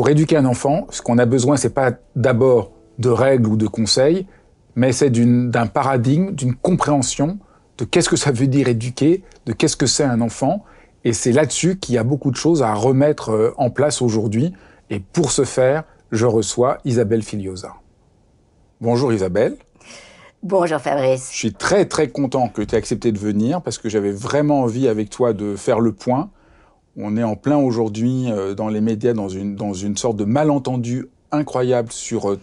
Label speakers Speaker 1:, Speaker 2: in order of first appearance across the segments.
Speaker 1: Pour éduquer un enfant, ce qu'on a besoin, c'est pas d'abord de règles ou de conseils, mais c'est d'un paradigme, d'une compréhension de qu'est-ce que ça veut dire éduquer, de qu'est-ce que c'est un enfant. Et c'est là-dessus qu'il y a beaucoup de choses à remettre euh, en place aujourd'hui. Et pour ce faire, je reçois Isabelle Filiosa. Bonjour Isabelle.
Speaker 2: Bonjour Fabrice.
Speaker 1: Je suis très très content que tu aies accepté de venir parce que j'avais vraiment envie avec toi de faire le point on est en plein aujourd'hui euh, dans les médias dans une, dans une sorte de malentendu incroyable sur euh,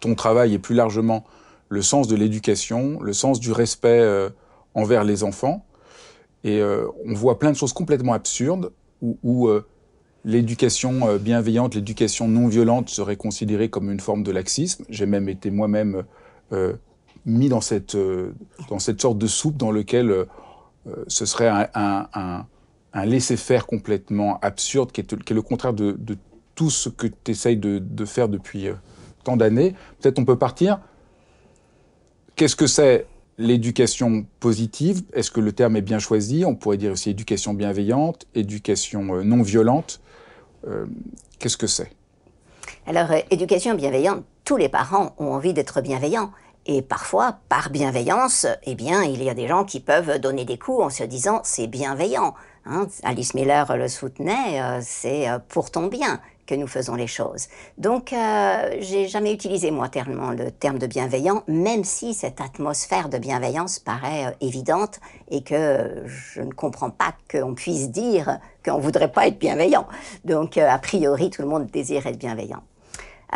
Speaker 1: ton travail et plus largement le sens de l'éducation, le sens du respect euh, envers les enfants. Et on voit plein de choses complètement absurdes où, l'éducation bienveillante, l'éducation non violente serait considérée comme une forme de laxisme. J'ai même été moi-même mis dans cette, dans cette sorte de soupe dans lequel ce serait un un laisser-faire complètement absurde qui est, le contraire de, tout ce que tu essayes de, faire depuis euh, tant d'années. Peut-être on peut partir. Qu'est-ce que c'est l'éducation positive? Est-ce que le terme est bien choisi? On pourrait dire aussi éducation bienveillante, éducation euh, non violente. Euh, qu'est-ce que c'est?
Speaker 2: Alors, éducation bienveillante, tous les parents ont envie d'être bienveillants. Et parfois, par bienveillance, eh bien, il y a des gens qui peuvent donner des coups en se disant c'est bienveillant. Hein, Alice Miller le soutenait, euh, c'est euh, pour ton bien que nous faisons les choses. Donc, euh, j'ai jamais utilisé moi tellement le terme de bienveillant, même si cette atmosphère de bienveillance paraît évidente et que je ne comprends pas qu'on puisse dire qu'on voudrait pas être bienveillant. Donc, a priori, tout le monde désire être bienveillant.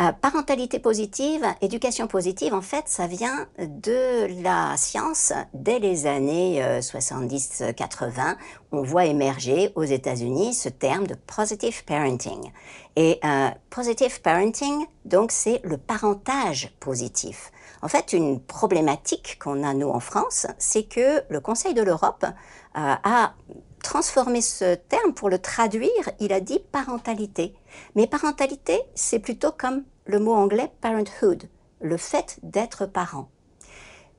Speaker 2: Euh, parentalité positive, éducation positive, en fait, ça vient de la science. Dès les années 70-80, euh, on voit émerger aux États-Unis ce terme de positive parenting. Et euh, positive parenting, donc, c'est le parentage positif. En fait, une problématique qu'on a, nous, en France, c'est que le Conseil de l'Europe a transformé ce terme pour le traduire, il a dit parentalité. Mais parentalité, c'est plutôt comme le mot anglais parenthood, le fait d'être parent.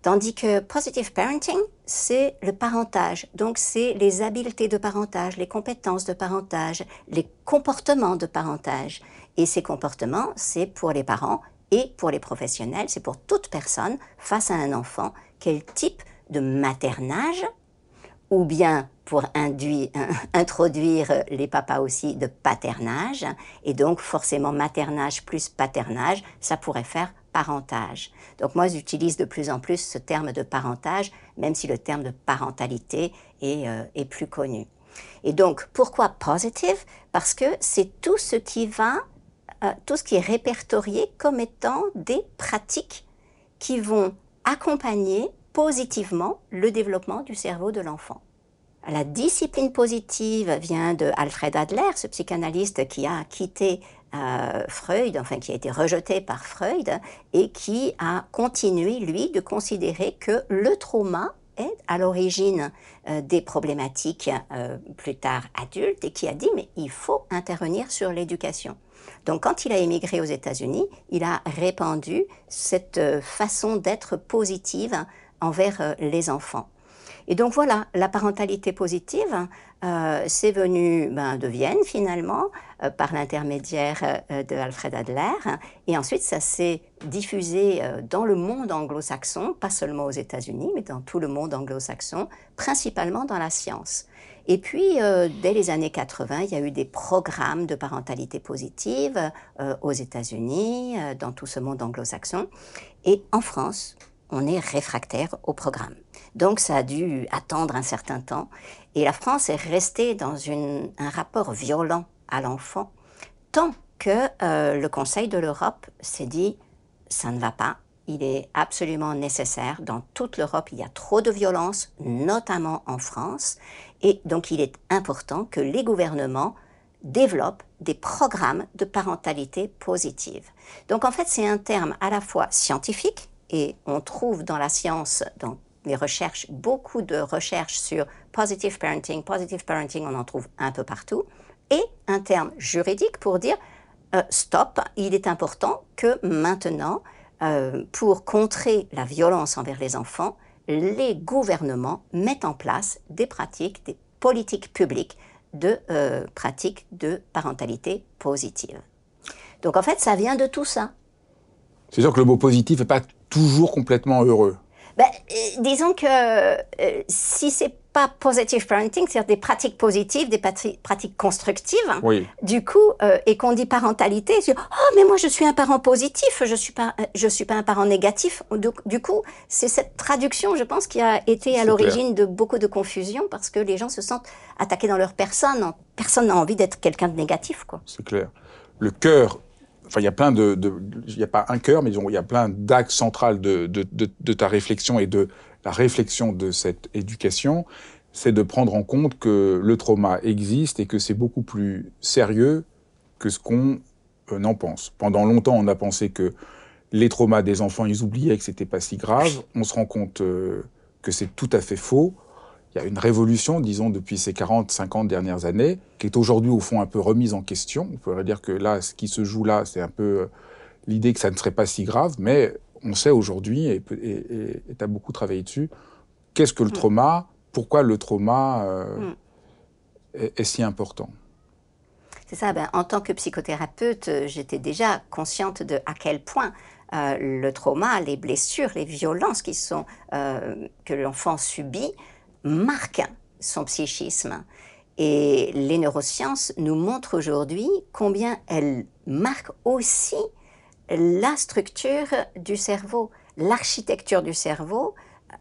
Speaker 2: Tandis que positive parenting, c'est le parentage. Donc, c'est les habiletés de parentage, les compétences de parentage, les comportements de parentage. Et ces comportements, c'est pour les parents et pour les professionnels, c'est pour toute personne face à un enfant, quel type de maternage ou bien pour induire, introduire les papas aussi de paternage, et donc forcément maternage plus paternage, ça pourrait faire parentage. Donc moi j'utilise de plus en plus ce terme de parentage, même si le terme de parentalité est, euh, plus connu. Et donc pourquoi positive? Parce que c'est tout ce qui va, euh, tout ce qui est répertorié comme étant des pratiques qui vont accompagner positivement le développement du cerveau de l'enfant. La discipline positive vient de Alfred Adler, ce psychanalyste qui a quitté euh, Freud, enfin qui a été rejeté par Freud, et qui a continué, lui, de considérer que le trauma est à l'origine euh, des problématiques euh, plus tard adultes et qui a dit mais il faut intervenir sur l'éducation. Donc quand il a émigré aux États-Unis, il a répandu cette façon d'être positive envers les enfants. Et donc voilà, la parentalité positive, euh, c'est venu ben, de Vienne finalement, euh, par l'intermédiaire de Alfred Adler, et ensuite ça s'est diffusé dans le monde anglo-saxon, pas seulement aux États-Unis, mais dans tout le monde anglo-saxon, principalement dans la science. Et puis, dès les années 80, il y a eu des programmes de parentalité positive aux États-Unis, dans tout ce monde anglo-saxon. Et en France, on est réfractaire au programme. Donc ça a dû attendre un certain temps. Et la France est restée dans un rapport violent à l'enfant, tant que euh, le Conseil de l'Europe s'est dit, ça ne va pas, il est absolument nécessaire. Dans toute l'Europe, il y a trop de violence, notamment en France. Et donc, il est important que les gouvernements développent des programmes de parentalité positive. Donc, en fait, c'est un terme à la fois scientifique, et on trouve dans la science, dans les recherches, beaucoup de recherches sur positive parenting. Positive parenting, on en trouve un peu partout. Et un terme juridique pour dire, euh, stop, il est important que maintenant, euh, pour contrer la violence envers les enfants, les gouvernements mettent en place des pratiques, des politiques publiques de euh, pratiques de parentalité positive. Donc en fait, ça vient de tout ça.
Speaker 1: C'est sûr que le mot positif n'est pas toujours complètement heureux.
Speaker 2: Ben, disons que euh, si c'est pas positive parenting, c'est-à-dire des pratiques positives, des pratiques constructives, du coup, euh, et qu'on dit parentalité, oh mais moi je suis un parent positif, je suis pas, je suis pas un parent négatif. Du, coup, c'est cette traduction, je pense, qui a été à l'origine de beaucoup de confusion parce que les gens se sentent attaqués dans leur personne. Personne n'a envie d'être quelqu'un de négatif, quoi.
Speaker 1: C'est clair. Le cœur Enfin, il y a plein de, il n'y a pas un cœur, mais il y a plein d'axes centrales de, de, de, ta réflexion et de la réflexion de cette éducation, c'est de prendre en compte que le trauma existe et que c'est beaucoup plus sérieux que ce qu'on euh, en pense. Pendant longtemps, on a pensé que les traumas des enfants, ils oubliaient que c'était pas si grave. On se rend compte euh, que c'est tout à fait faux il y a une révolution, disons, depuis ces 40, 50 dernières années, qui est aujourd'hui, au fond, un peu remise en question. On pourrait dire que là, ce qui se joue là, c'est un peu euh, l'idée que ça ne serait pas si grave, mais on sait aujourd'hui, et tu as beaucoup travaillé dessus, qu'est-ce que le mm. trauma, pourquoi le trauma euh, mm. est, si important?
Speaker 2: C'est ça, ben, en tant que psychothérapeute, euh, j'étais déjà consciente de à quel point le trauma, les blessures, les violences qui sont, que l'enfant subit marque son psychisme. Et les neurosciences nous montrent aujourd'hui combien elles marquent aussi la structure du cerveau. L'architecture du cerveau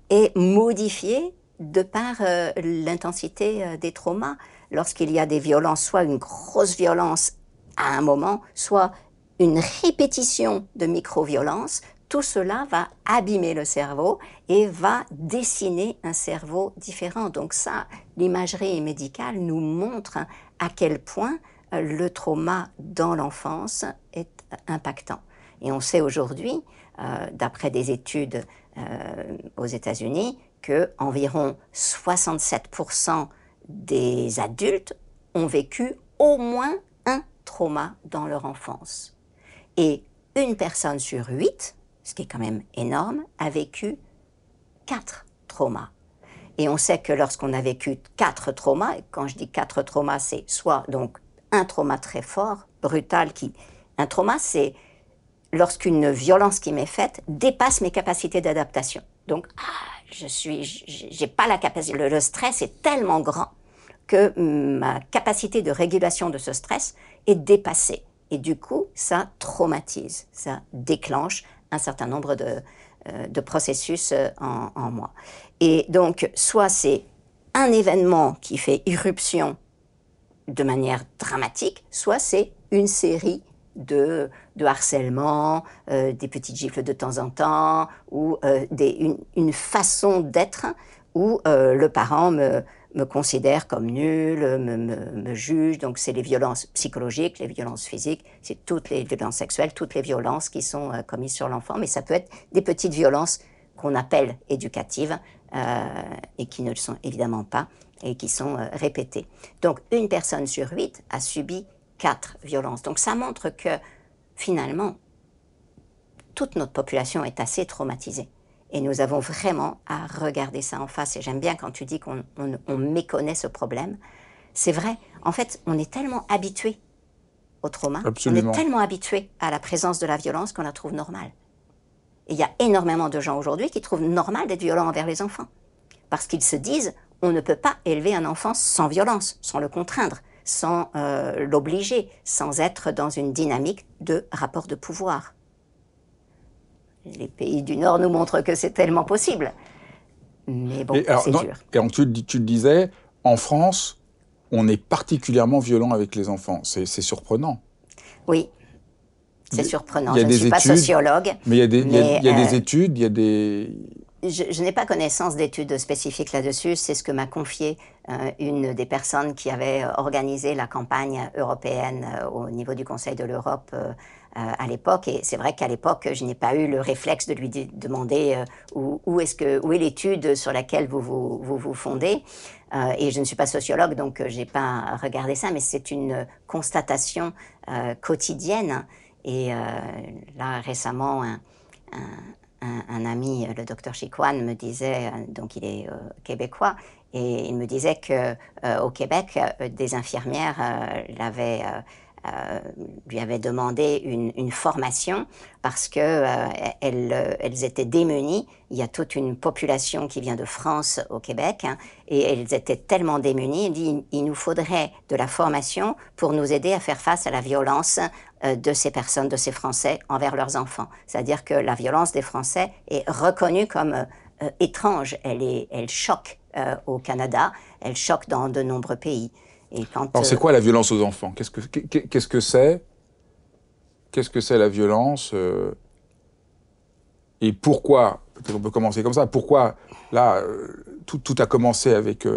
Speaker 2: est modifiée de par euh, l'intensité euh, des traumas. Lorsqu'il y a des violences, soit une grosse violence à un moment, soit une répétition de micro-violences, tout cela va abîmer le cerveau et va dessiner un cerveau différent. Donc ça, l'imagerie médicale nous montre à quel point euh, le trauma dans l'enfance est impactant. Et on sait aujourd'hui, euh, d'après des études euh, aux États-Unis, que environ 67% des adultes ont vécu au moins un trauma dans leur enfance. Et une personne sur huit ce qui est quand même énorme, a vécu quatre traumas. Et on sait que lorsqu'on a vécu quatre traumas, et quand je dis quatre traumas, c'est soit donc un trauma très fort, brutal, qui... Un trauma, c'est lorsqu'une violence qui m'est faite dépasse mes capacités d'adaptation. Donc, ah, je suis, j'ai pas la capacité, le stress est tellement grand que ma capacité de régulation de ce stress est dépassée. Et du coup, ça traumatise, ça déclenche un certain nombre de, euh, processus euh, en, moi. Et donc, soit c'est un événement qui fait irruption de manière dramatique, soit c'est une série de, de harcèlement, euh, des petites gifles de temps en temps, ou des, une, façon d'être où le parent me, me considère comme nul, me, me, juge. Donc c'est les violences psychologiques, les violences physiques, c'est toutes les violences sexuelles, toutes les violences qui sont euh, commises sur l'enfant. Mais ça peut être des petites violences qu'on appelle éducatives euh, et qui ne le sont évidemment pas et qui sont euh, répétées. Donc une personne sur huit a subi quatre violences. Donc ça montre que finalement, toute notre population est assez traumatisée. Et nous avons vraiment à regarder ça en face. Et j'aime bien quand tu dis qu'on méconnaît ce problème. C'est vrai. En fait, on est tellement habitué au trauma, on est tellement habitué à la présence de la violence qu'on la trouve normale. Et il y a énormément de gens aujourd'hui qui trouvent normal d'être violents envers les enfants. Parce qu'ils se disent, on ne peut pas élever un enfant sans violence, sans le contraindre, sans euh, l'obliger, sans être dans une dynamique de rapport de pouvoir. Les pays du Nord nous montrent que c'est tellement possible. Mais bon, c'est dur.
Speaker 1: Et donc, tu, tu le disais, en France, on est particulièrement violent avec les enfants. C'est surprenant.
Speaker 2: Oui, c'est surprenant. Je ne suis pas sociologue.
Speaker 1: Mais il y a des, il y a, des études, il y a des...
Speaker 2: Je, n'ai pas connaissance d'études spécifiques là-dessus. C'est ce que m'a confié euh, une des personnes qui avait organisé la campagne européenne euh, au niveau du Conseil de l'Europe euh, à l'époque. Et c'est vrai qu'à l'époque, je n'ai pas eu le réflexe de lui demander où, est-ce que où est l'étude sur laquelle vous vous, vous, vous fondez. et je ne suis pas sociologue, donc je n'ai pas regardé ça, mais c'est une constatation quotidienne et euh, là, récemment, un, un, ami, le docteur Chiquan, me disait, euh, donc il est euh, québécois, et il me disait que au Québec, des infirmières l'avaient euh, lui avait demandé une, formation parce que euh, elles, elles, étaient démunies. Il y a toute une population qui vient de France au Québec hein, et elles étaient tellement démunies. Il dit il nous faudrait de la formation pour nous aider à faire face à la violence euh, de ces personnes, de ces Français envers leurs enfants. C'est-à-dire que la violence des Français est reconnue comme étrange. Elle, est, elle choque au Canada, elle choque dans de nombreux pays.
Speaker 1: Alors, c'est euh, quoi la violence aux enfants? Qu'est-ce que qu'est-ce que c'est? Qu'est-ce que c'est la violence euh, Et pourquoi? Peut-être on peut commencer comme ça. Pourquoi là euh, tout, tout, a commencé avec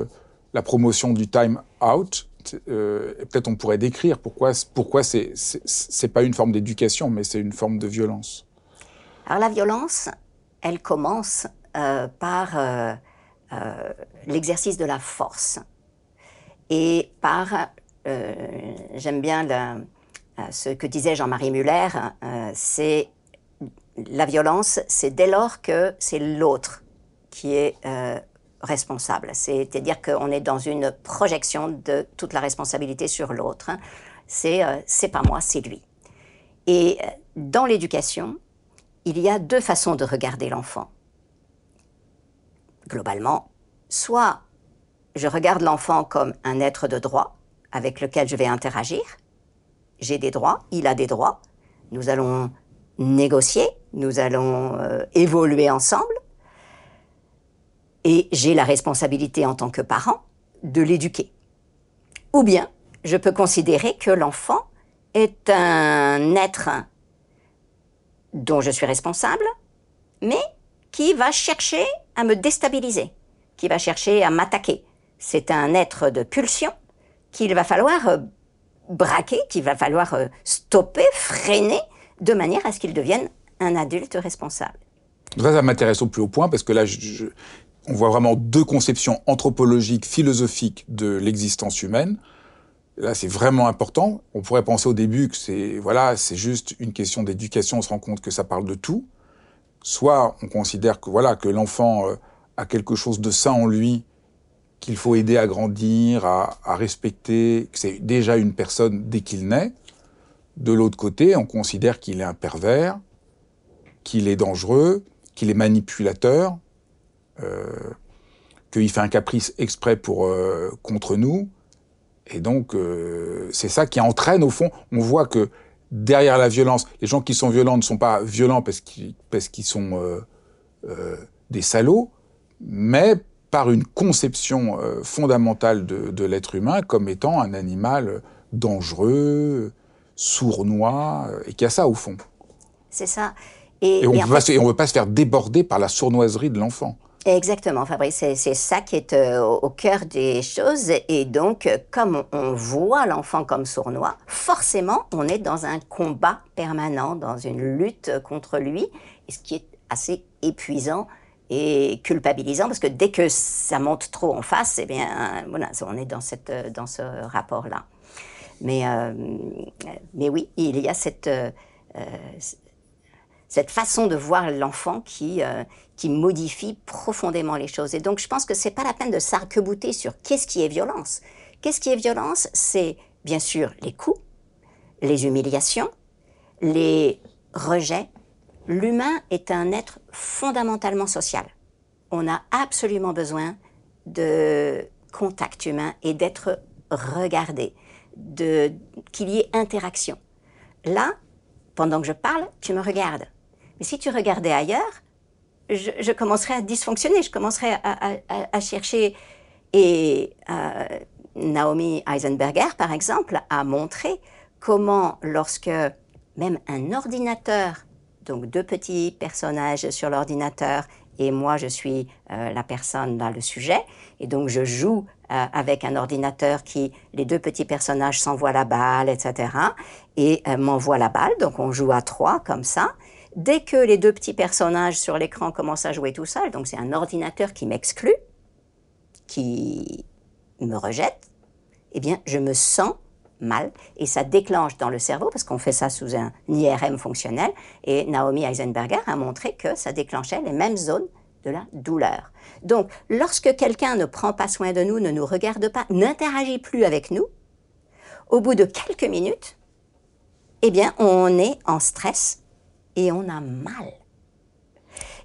Speaker 1: la promotion du time out? Peut-être on pourrait décrire pourquoi pourquoi c'est c'est pas une forme d'éducation, mais c'est une forme de violence.
Speaker 2: Alors la violence, elle commence par l'exercice de la force et par, euh, j'aime bien euh, ce que disait Jean-Marie Muller, euh, c'est la violence, c'est dès lors que c'est l'autre qui est responsable. C'est-à-dire qu'on est dans une projection de toute la responsabilité sur l'autre. C'est c'est pas moi, c'est lui. Et dans l'éducation, il y a deux façons de regarder l'enfant. Globalement, soit je regarde l'enfant comme un être de droit avec lequel je vais interagir. J'ai des droits, il a des droits. Nous allons négocier, nous allons euh, évoluer ensemble. Et j'ai la responsabilité en tant que parent de l'éduquer. Ou bien, je peux considérer que l'enfant est un être dont je suis responsable, mais qui va chercher à me déstabiliser, qui va chercher à m'attaquer, c'est un être de pulsion qu'il va falloir euh, braquer, qu'il va falloir euh, stopper, freiner, de manière à ce qu'il devienne un adulte responsable.
Speaker 1: Ça, m'intéresse au plus haut point parce que là, on voit vraiment deux conceptions anthropologiques, philosophiques de l'existence humaine. Là, c'est vraiment important. On pourrait penser au début que c'est voilà, c'est juste une question d'éducation. On se rend compte que ça parle de tout. Soit on considère que voilà que l'enfant euh, a quelque chose de sain en lui qu'il faut aider à grandir, à, respecter, c'est déjà une personne dès qu'il naît. De l'autre côté, on considère qu'il est un pervers, qu'il est dangereux, qu'il est manipulateur, euh, qu'il fait un caprice exprès pour euh, contre nous. Et donc, euh, c'est ça qui entraîne, au fond, on voit que derrière la violence, les gens qui sont violents ne sont pas violents parce qu'ils parce qu'ils sont des salauds, mais par une conception euh, fondamentale de, l'être humain comme étant un animal dangereux, sournois, euh, et qui a ça au fond.
Speaker 2: C'est ça.
Speaker 1: Et, on ne veut pas se faire déborder par la sournoiserie de l'enfant.
Speaker 2: Exactement, Fabrice, c'est ça qui est euh, au cœur des choses. Et donc, comme on voit l'enfant comme sournois, forcément, on est dans un combat permanent, dans une lutte contre lui, ce qui est assez épuisant et culpabilisant parce que dès que ça monte trop en face, eh bien, voilà, on est dans, cette, dans ce rapport-là. Mais, euh, mais oui, il y a cette, euh, cette façon de voir l'enfant qui, euh, qui modifie profondément les choses. Et donc, je pense que c'est pas la peine de s'arc-bouter sur qu'est-ce qui est violence. Qu'est-ce qui est violence? C'est bien sûr les coups, les humiliations, les rejets, L'humain est un être fondamentalement social. On a absolument besoin de contact humain et d'être regardé, de qu'il y ait interaction. Là, pendant que je parle, tu me regardes. Mais si tu regardais ailleurs, je, commencerais à dysfonctionner, je commencerais à, chercher. Et euh, Naomi Eisenberger, par exemple, a montré comment, lorsque même un ordinateur, donc deux petits personnages sur l'ordinateur, et moi je suis euh, la personne dans le sujet, et donc je joue euh, avec un ordinateur qui, les deux petits personnages s'envoient la balle, etc., et m'envoient la balle, donc on joue à trois comme ça, Dès que les deux petits personnages sur l'écran commencent à jouer tout seuls, donc c'est un ordinateur qui m'exclut, qui me rejette, eh bien, je me sens mal et ça déclenche dans le cerveau, parce qu'on fait ça sous un IRM fonctionnel, et Naomi Eisenberger a montré que ça déclenchait les mêmes zones de la douleur. Donc, lorsque quelqu'un ne prend pas soin de nous, ne nous regarde pas, n'interagit plus avec nous, au bout de quelques minutes, eh bien, on est en stress et on a mal.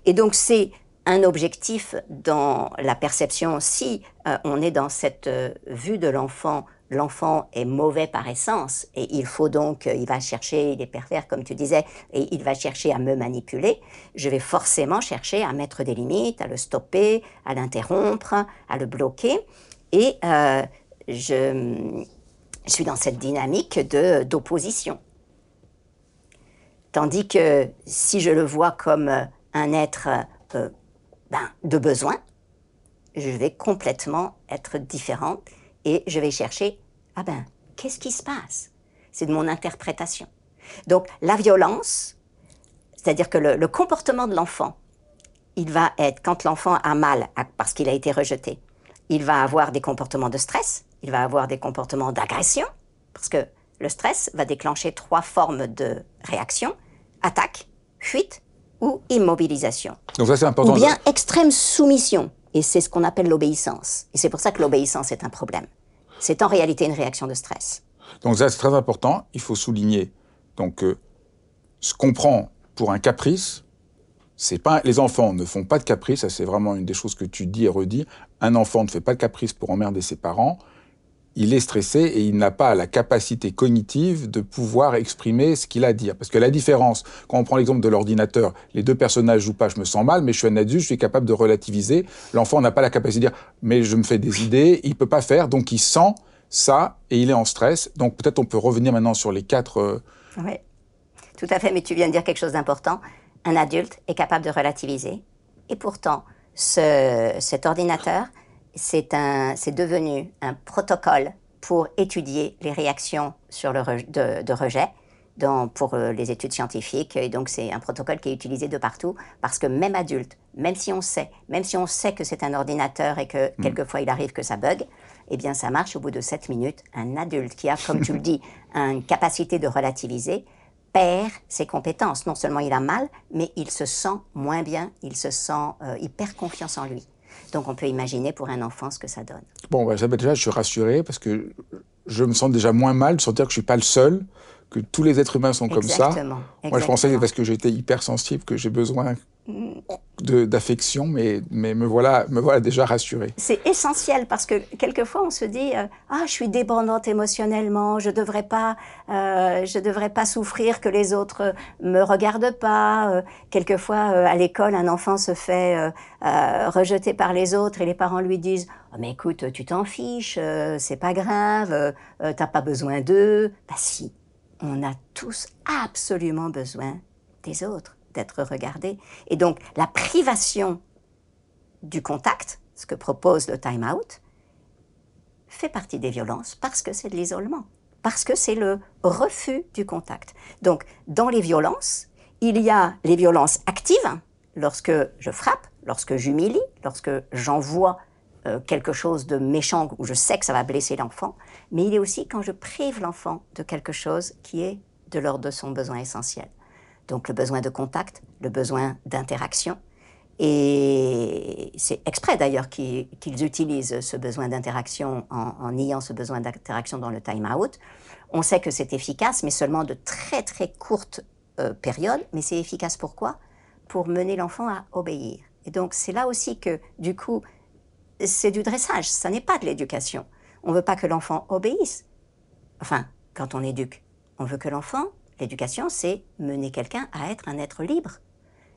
Speaker 2: Et donc c'est un objectif dans la perception. Si euh, on est dans cette euh, vue de l'enfant, l'enfant est mauvais par essence et il faut donc, euh, il va chercher, il est pervers comme tu disais, et il va chercher à me manipuler, je vais forcément chercher à mettre des limites, à le stopper, à l'interrompre, à le bloquer. Et je, je suis dans cette dynamique d'opposition. Tandis que si je le vois comme euh, un être euh, ben, de besoin, je vais complètement être différente et je vais chercher, ah ben, qu'est-ce qui se passe? C'est de mon interprétation. Donc la violence, c'est-à-dire que le, comportement de l'enfant, il va être, quand l'enfant a mal parce qu'il a été rejeté, il va avoir des comportements de stress, il va avoir des comportements d'agression, parce que le stress va déclencher trois formes de réaction attaque, fuite ou immobilisation.
Speaker 1: Donc ça c'est important.
Speaker 2: Ou bien extrême soumission. Et c'est ce qu'on appelle l'obéissance. Et c'est pour ça que l'obéissance est un problème. C'est en réalité une réaction de stress.
Speaker 1: Donc ça c'est très important. Il faut souligner donc ce qu'on prend pour un caprice, c'est pas les enfants ne font pas de caprice. Ça c'est vraiment une des choses que tu dis et redis. Un enfant ne fait pas de caprice pour emmerder ses parents il est stressé et il n'a pas la capacité cognitive de pouvoir exprimer ce qu'il a à dire. Parce que la différence, quand on prend l'exemple de l'ordinateur, les deux personnages jouent pas, je me sens mal, mais je suis un adulte, je suis capable de relativiser. L'enfant n'a pas la capacité de dire, mais je me fais des idées, il peut pas faire, donc il sent ça et il est en stress. Donc peut-être on peut revenir maintenant sur les quatre. Euh,
Speaker 2: oui, tout à fait, mais tu viens de dire quelque chose d'important. Un adulte est capable de relativiser. Et pourtant, ce, cet ordinateur, c'est devenu un protocole pour étudier les réactions sur le de, rejet dans, pour euh, les études scientifiques. Et donc, c'est un protocole qui est utilisé de partout parce que même adulte, même si on sait, même si on sait que c'est un ordinateur et que mm. quelquefois il arrive que ça bug, eh bien, ça marche au bout de 7 minutes. Un adulte qui a, comme tu le dis, une capacité de relativiser perd ses compétences. Non seulement il a mal, mais il se sent moins bien, il se sent, euh, il perd confiance en lui. Donc on peut imaginer pour un enfant ce que ça donne.
Speaker 1: Bon, bah, déjà, je suis rassuré parce que je me sens déjà moins mal de sentir que je ne suis pas le seul, que tous les êtres humains sont comme ça.
Speaker 2: Exactement.
Speaker 1: Moi, je pensais parce que j'étais hypersensible que j'ai besoin d'affection, mais, mais me, voilà, me voilà déjà rassuré.
Speaker 2: C'est essentiel parce que quelquefois on se dit euh, ah je suis dépendante émotionnellement, je devrais pas euh, je devrais pas souffrir que les autres me regardent pas. Euh, quelquefois à l'école un enfant se fait rejeter par les autres et les parents lui disent oh, mais écoute tu t'en fiches, c'est pas grave, t'as pas besoin d'eux. Bah si, on a tous absolument besoin des autres d'être regardé. Et donc, la privation du contact, ce que propose le time-out, fait partie des violences parce que c'est de l'isolement, parce que c'est le refus du contact. Donc, dans les violences, il y a les violences actives, lorsque je frappe, lorsque j'humilie, lorsque j'envoie euh, quelque chose de méchant où je sais que ça va blesser l'enfant, mais il est aussi quand je prive l'enfant de quelque chose qui est de l'ordre de son besoin essentiel. Donc le besoin de contact, le besoin d'interaction. Et c'est exprès d'ailleurs qu'ils utilisent ce besoin d'interaction en, niant ce besoin d'interaction dans le time-out. On sait que c'est efficace, mais seulement de très très courtes euh, périodes. Mais c'est efficace pourquoi? Pour mener l'enfant à obéir. Et donc c'est là aussi que, du coup, c'est du dressage, ça n'est pas de l'éducation. On ne veut pas que l'enfant obéisse. Enfin, quand on éduque, on veut que l'enfant L'éducation, c'est mener quelqu'un à être un être libre,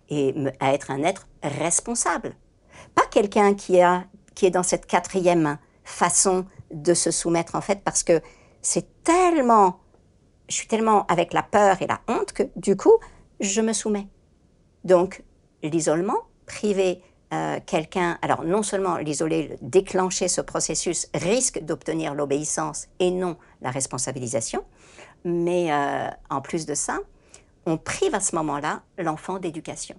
Speaker 2: et à être un être responsable. Pas quelqu'un qui, a, qui est dans cette quatrième façon de se soumettre en fait parce que c'est tellement, je suis tellement avec la peur et la honte que du coup, je me soumets. Donc, l'isolement, priver euh, quelqu'un, alors non seulement l'isoler, déclencher ce processus risque d'obtenir l'obéissance et non la responsabilisation, mais euh, en plus de ça, on prive à ce moment-là l'enfant d'éducation.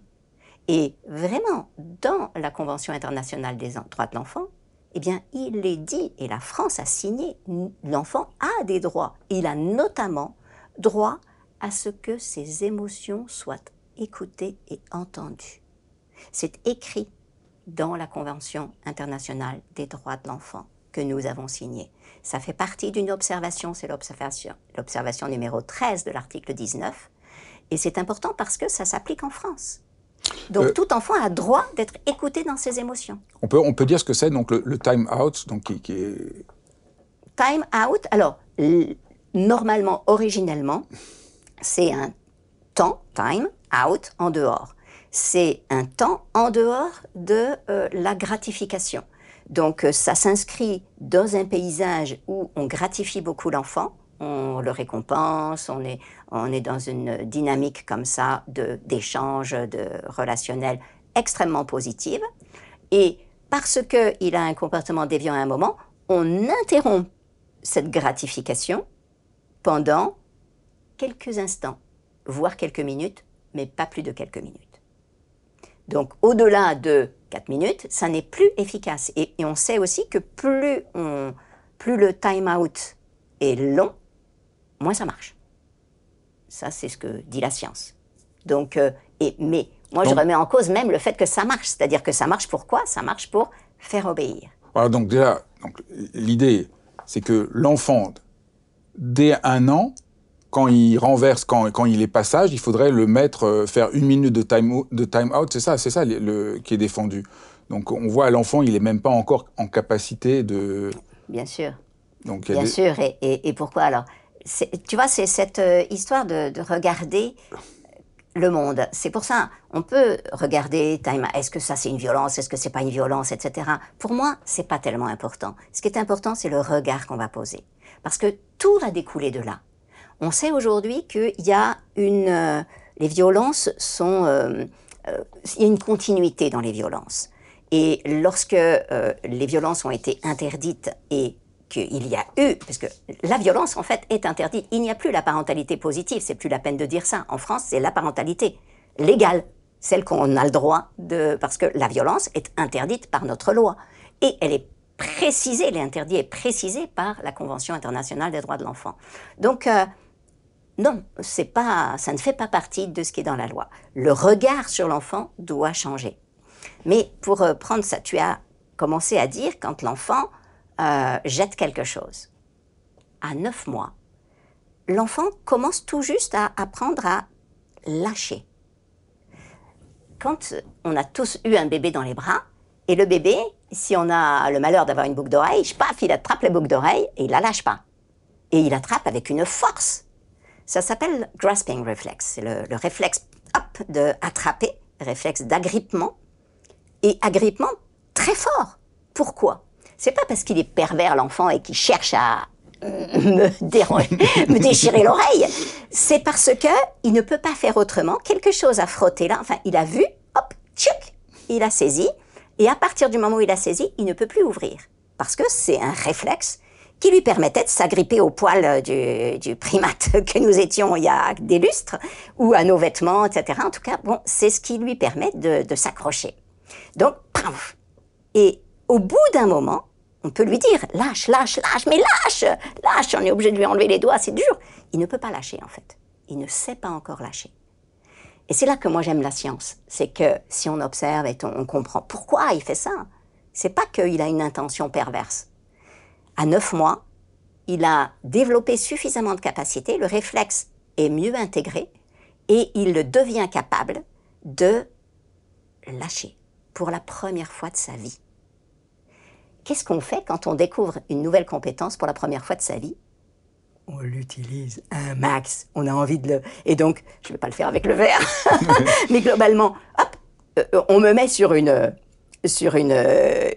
Speaker 2: Et vraiment, dans la Convention internationale des droits de l'enfant, eh bien, il est dit, et la France a signé, l'enfant a des droits. Il a notamment droit à ce que ses émotions soient écoutées et entendues. C'est écrit dans la Convention internationale des droits de l'enfant que nous avons signée. Ça fait partie d'une observation, c'est l'observation, l'observation numéro 13 de l'article 19, et c'est important parce que ça s'applique en France. Donc euh, tout enfant a droit d'être écouté dans ses émotions.
Speaker 1: On peut, on peut dire ce que c'est, donc le, time out, donc qui, est...
Speaker 2: Time out, alors normalement, originellement, c'est un temps, time, out, en dehors. C'est un temps en dehors de euh, la gratification. Donc euh, ça s'inscrit dans un paysage où on gratifie beaucoup l'enfant, on le récompense, on est, dans une dynamique comme ça d'échange, de, relationnel extrêmement positive. Et parce qu'il a un comportement déviant à un moment, on interrompt cette gratification pendant quelques instants, voire quelques minutes, mais pas plus de quelques minutes. Donc au-delà de 4 minutes, ça n'est plus efficace. Et, et, on sait aussi que plus, on, plus le time-out est long, moins ça marche. Ça, c'est ce que dit la science. Donc, euh, et, mais moi, je remets en cause même le fait que ça marche. C'est-à-dire que ça marche pour quoi? Ça marche pour faire obéir.
Speaker 1: Voilà, donc déjà, l'idée, c'est que l'enfant, dès un an, quand il renverse, quand, quand il est passage, il faudrait le mettre, euh, faire une minute de time, de time out. C'est ça, c'est ça le, qui est défendu. Donc on voit l'enfant, il est même pas encore en capacité de.
Speaker 2: Bien sûr. Donc, Bien sûr. Et, et, et pourquoi? Alors tu vois, c'est cette euh, histoire de, regarder le monde. C'est pour ça, on peut regarder, est-ce que ça c'est une violence, est-ce que c'est pas une violence, etc. Pour moi, c'est pas tellement important. Ce qui est important, c'est le regard qu'on va poser. Parce que tout va découler de là. On sait aujourd'hui qu'il y a une, euh, les violences sont, euh, il y a une continuité dans les violences. Et lorsque les violences ont été interdites et qu'il y a eu, parce que la violence en fait est interdite. Il n'y a plus la parentalité positive, c'est plus la peine de dire ça. En France, c'est la parentalité légale, celle qu'on a le droit de, parce que la violence est interdite par notre loi et elle est précisée, l'interdit est précisé par la Convention internationale des droits de l'enfant. Donc euh, non, c'est pas, ça ne fait pas partie de ce qui est dans la loi. Le regard sur l'enfant doit changer. Mais pour euh, prendre ça, tu as commencé à dire quand l'enfant euh, jette quelque chose. À neuf mois, l'enfant commence tout juste à apprendre à lâcher. Quand on a tous eu un bébé dans les bras, et le bébé, si on a le malheur d'avoir une boucle d'oreille, paf, il attrape la boucle d'oreille et il la lâche pas. Et il attrape avec une force. Ça s'appelle grasping reflex. C'est le, le, réflexe hop, de attraper, réflexe d'agrippement. Et agrippement très fort. Pourquoi? C'est pas parce qu'il est pervers l'enfant et qu'il cherche à me, me déchirer l'oreille. C'est parce que il ne peut pas faire autrement. Quelque chose à frotter là. Enfin, il a vu, hop, tchouk, il a saisi. Et à partir du moment où il a saisi, il ne peut plus ouvrir. Parce que c'est un réflexe qui lui permettait de s'agripper au poil du, du, primate que nous étions il y a des lustres, ou à nos vêtements, etc. En tout cas, bon, c'est ce qui lui permet de, s'accrocher. Donc, Et au bout d'un moment, on peut lui dire lâche, lâche, lâche, mais lâche, lâche, on est obligé de lui enlever les doigts, c'est dur. Il ne peut pas lâcher en fait. Il ne sait pas encore lâcher. Et c'est là que moi j'aime la science. C'est que si on observe et on, comprend pourquoi il fait ça, c'est pas qu'il a une intention perverse. À neuf mois, il a développé suffisamment de capacité, le réflexe est mieux intégré et il devient capable de lâcher pour la première fois de sa vie qu'est-ce qu'on fait quand on découvre une nouvelle compétence pour la première fois de sa vie? On l'utilise un max. On a envie de le. Et donc, je ne vais pas le faire avec le verre, mais globalement, hop, euh, on me met sur une sur une,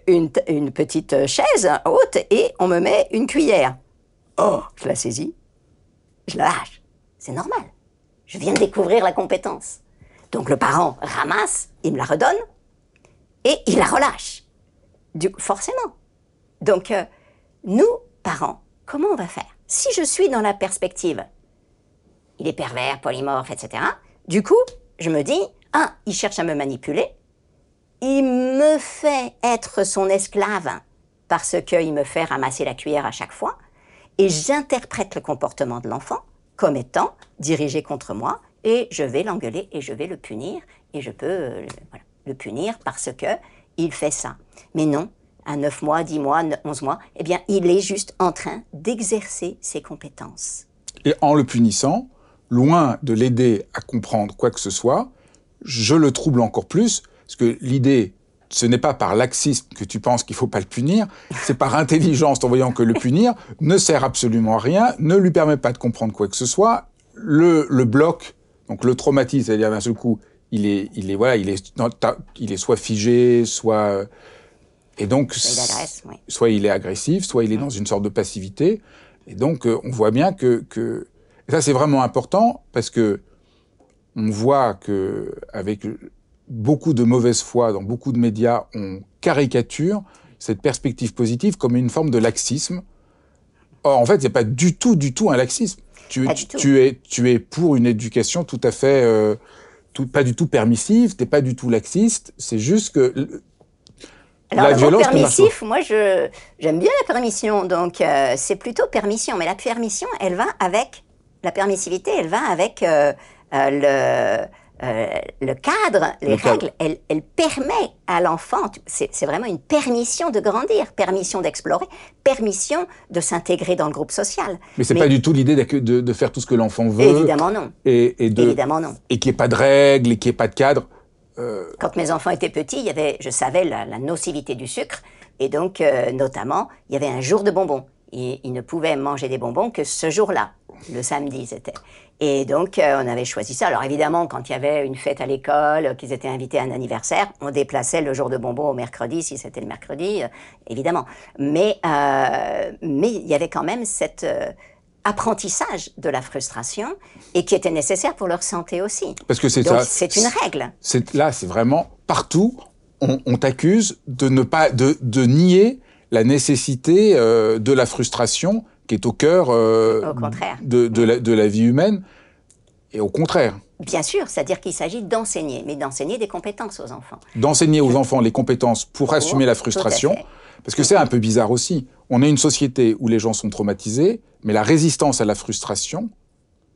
Speaker 2: une, une, petite chaise haute et on me met une cuillère. Oh, je la saisis, je la lâche. C'est normal. Je viens de découvrir la compétence. Donc le parent ramasse, il me la redonne et il la relâche. Du, forcément. Donc, euh, nous, parents, comment on va faire? Si je suis dans la perspective, il est pervers, polymorphe, etc., du coup, je me dis, ah, il cherche à me manipuler, il me fait être son esclave parce qu'il me fait ramasser la cuillère à chaque fois, et j'interprète le comportement de l'enfant comme étant dirigé contre moi, et je vais l'engueuler et je vais le punir, et je peux euh, le punir parce que il fait ça. Mais non, à 9 mois, 10 mois, 11 mois, eh bien, il est juste en train d'exercer ses compétences.
Speaker 1: Et en le punissant, loin de l'aider à comprendre quoi que ce soit, je le trouble encore plus, parce que l'idée, ce n'est pas par laxisme que tu penses qu'il ne faut pas le punir, c'est par intelligence en voyant que le punir ne sert absolument à rien, ne lui permet pas de comprendre quoi que ce soit, le, le bloque, donc le traumatisme, c'est-à-dire d'un seul coup, il est, il est, voilà, il est, il est soit figé, soit et donc, soit il est agressif, soit il est dans une sorte de passivité. Et donc, euh, on voit bien que, que... Et ça, c'est vraiment important parce que on voit que avec beaucoup de mauvaise foi dans beaucoup de médias, on caricature cette perspective positive comme une forme de laxisme. Or, en fait, c'est pas du tout, du tout un laxisme. Tu, tu, es, tu es pour une éducation tout à fait, euh, tout, pas du tout permissive, t'es pas du tout laxiste. C'est juste que
Speaker 2: alors, le mot permissif, moi, je, j'aime bien la permission, donc euh, c'est plutôt permission. Mais la permission, elle va avec, la permissivité, elle va avec euh, euh, le, cadre, les règles. Elle, elle, permet à l'enfant, c'est, vraiment une permission de grandir, permission d'explorer, permission de s'intégrer dans le groupe social.
Speaker 1: Mais c'est pas du tout l'idée de, de, faire tout ce que l'enfant veut.
Speaker 2: Évidemment non.
Speaker 1: Et, et de,
Speaker 2: évidemment non.
Speaker 1: Et qu'il n'y ait pas de règles, et qu'il n'y ait pas de cadre.
Speaker 2: Euh, Quand mes enfants étaient petits, il y avait, je savais la, nocivité du sucre, et donc euh, notamment, il y avait un jour de bonbons. Ils, ils ne pouvaient manger des bonbons que ce jour-là, le samedi c'était. Et donc euh, on avait choisi ça. Alors évidemment, quand il y avait une fête à l'école, qu'ils étaient invités à un anniversaire, on déplaçait le jour de bonbons au mercredi, si c'était le mercredi, évidemment. Mais mais il y avait quand même cette apprentissage de la frustration et qui était nécessaire pour leur santé aussi.
Speaker 1: Parce que c'est
Speaker 2: C'est une règle.
Speaker 1: Là, c'est vraiment partout. On, t'accuse de ne pas de, de, nier la nécessité euh, de la frustration qui est au cœur
Speaker 2: euh,
Speaker 1: de, de, la, de la vie humaine. Et au contraire.
Speaker 2: Bien sûr, c'est-à-dire qu'il s'agit d'enseigner, mais d'enseigner des compétences aux enfants.
Speaker 1: D'enseigner aux enfants les compétences pour assumer la frustration. Parce que c'est un peu bizarre aussi. On est une société où les gens sont traumatisés, mais la résistance à la frustration,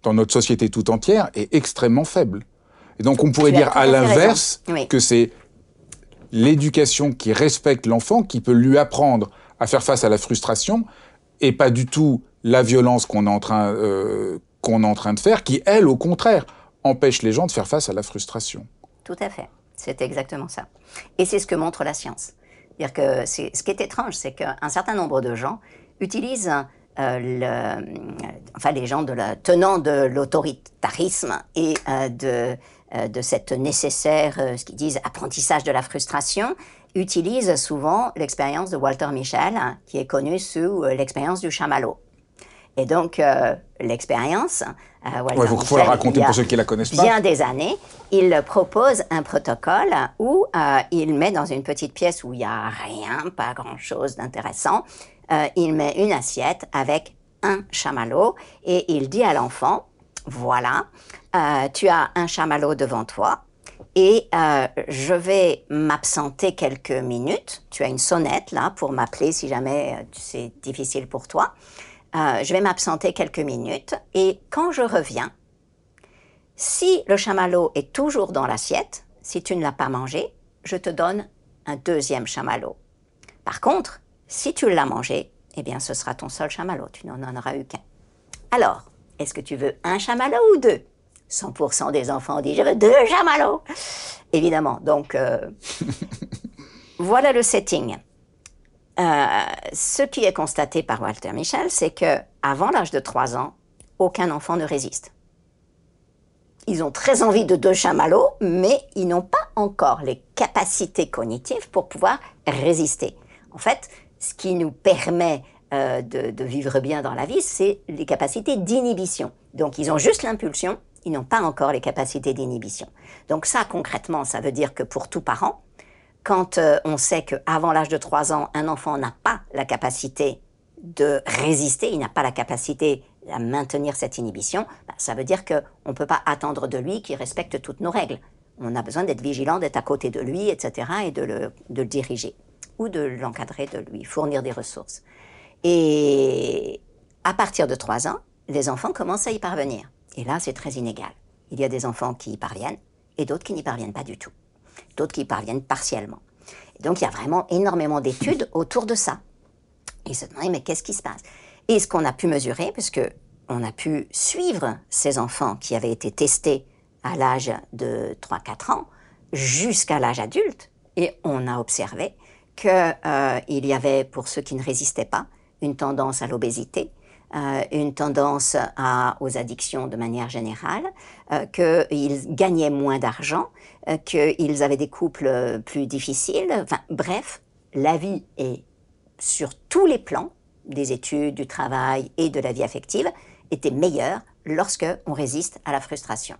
Speaker 1: dans notre société tout entière, est extrêmement faible. Et donc on pourrait dire à l'inverse que c'est l'éducation qui respecte l'enfant qui peut lui apprendre à faire face à la frustration et pas du tout la violence qu'on est en train euh, est en train de faire qui elle au contraire empêche les gens de faire face à la frustration.
Speaker 2: Tout à fait. C'est exactement ça. Et c'est ce que montre la science. dire que ce qui est étrange, c'est qu'un certain nombre de gens utilisent euh, enfin les gens de la, tenant de l'autoritarisme et euh, de, de cette nécessaire, ce qu'ils disent, apprentissage de la frustration, utilisent souvent l'expérience de Walter Michel, qui est connu sous l'expérience du chamallow. Et donc, l'expérience,
Speaker 1: il faut, faut la raconter pour ceux qui la connaissent
Speaker 2: pas. Bien des années, il propose un protocole où il met dans une petite pièce où il n'y a rien, pas grand-chose d'intéressant, euh, il met une assiette avec un chamallow et il dit à l'enfant, voilà, euh, tu as un chamallow devant toi et euh, je vais m'absenter quelques minutes. Tu as une sonnette là pour m'appeler si jamais c'est difficile pour toi. je vais m'absenter quelques minutes et quand je reviens, si le chamallow est toujours dans l'assiette, si tu ne l'as pas mangé, je te donne un deuxième chamallow. Par contre, si tu l'as mangé, eh bien, ce sera ton seul chamallow. Tu n'en auras eu qu'un. Alors, est-ce que tu veux un chamallow ou deux? 100% des enfants disent je veux deux chamallows. Évidemment. Donc, euh, voilà le setting. euh, ce qui est constaté par Walter Michel, c'est que avant l'âge de 3 ans, aucun enfant ne résiste. Ils ont très envie de deux chamallows, mais ils n'ont pas encore les capacités cognitives pour pouvoir résister. En fait, ce qui nous permet euh, de, de, vivre bien dans la vie, c'est les capacités d'inhibition. Donc, ils ont juste l'impulsion, ils n'ont pas encore les capacités d'inhibition. Donc ça, concrètement, ça veut dire que pour tout parent, quand euh, on sait qu'avant l'âge de 3 ans, un enfant n'a pas la capacité de résister, il n'a pas la capacité à maintenir cette inhibition, bah, ça veut dire qu'on ne peut pas attendre de lui qu'il respecte toutes nos règles. On a besoin d'être vigilant, d'être à côté de lui, etc., et de le, de le diriger, ou de l'encadrer, de lui fournir des ressources. Et à partir de 3 ans, les enfants commencent à y parvenir. Et là, c'est très inégal. Il y a des enfants qui y parviennent et d'autres qui n'y parviennent pas du tout d'autres qui parviennent partiellement. donc il y a vraiment énormément d'études autour de ça. Et se demander, mais qu'est-ce qui se passe? Et ce qu'on a pu mesurer, puisque on a pu suivre ces enfants qui avaient été testés à l'âge de 3-4 ans jusqu'à l'âge adulte, et on a observé qu'il euh, y avait, pour ceux qui ne résistaient pas, une tendance à l'obésité, euh, une tendance à, aux addictions de manière générale, euh, qu'ils gagnaient moins d'argent, euh, qu'ils avaient des couples plus difficiles. Enfin, bref, la vie est sur tous les plans des études, du travail et de la vie affective était meilleure lorsque on résiste à la frustration.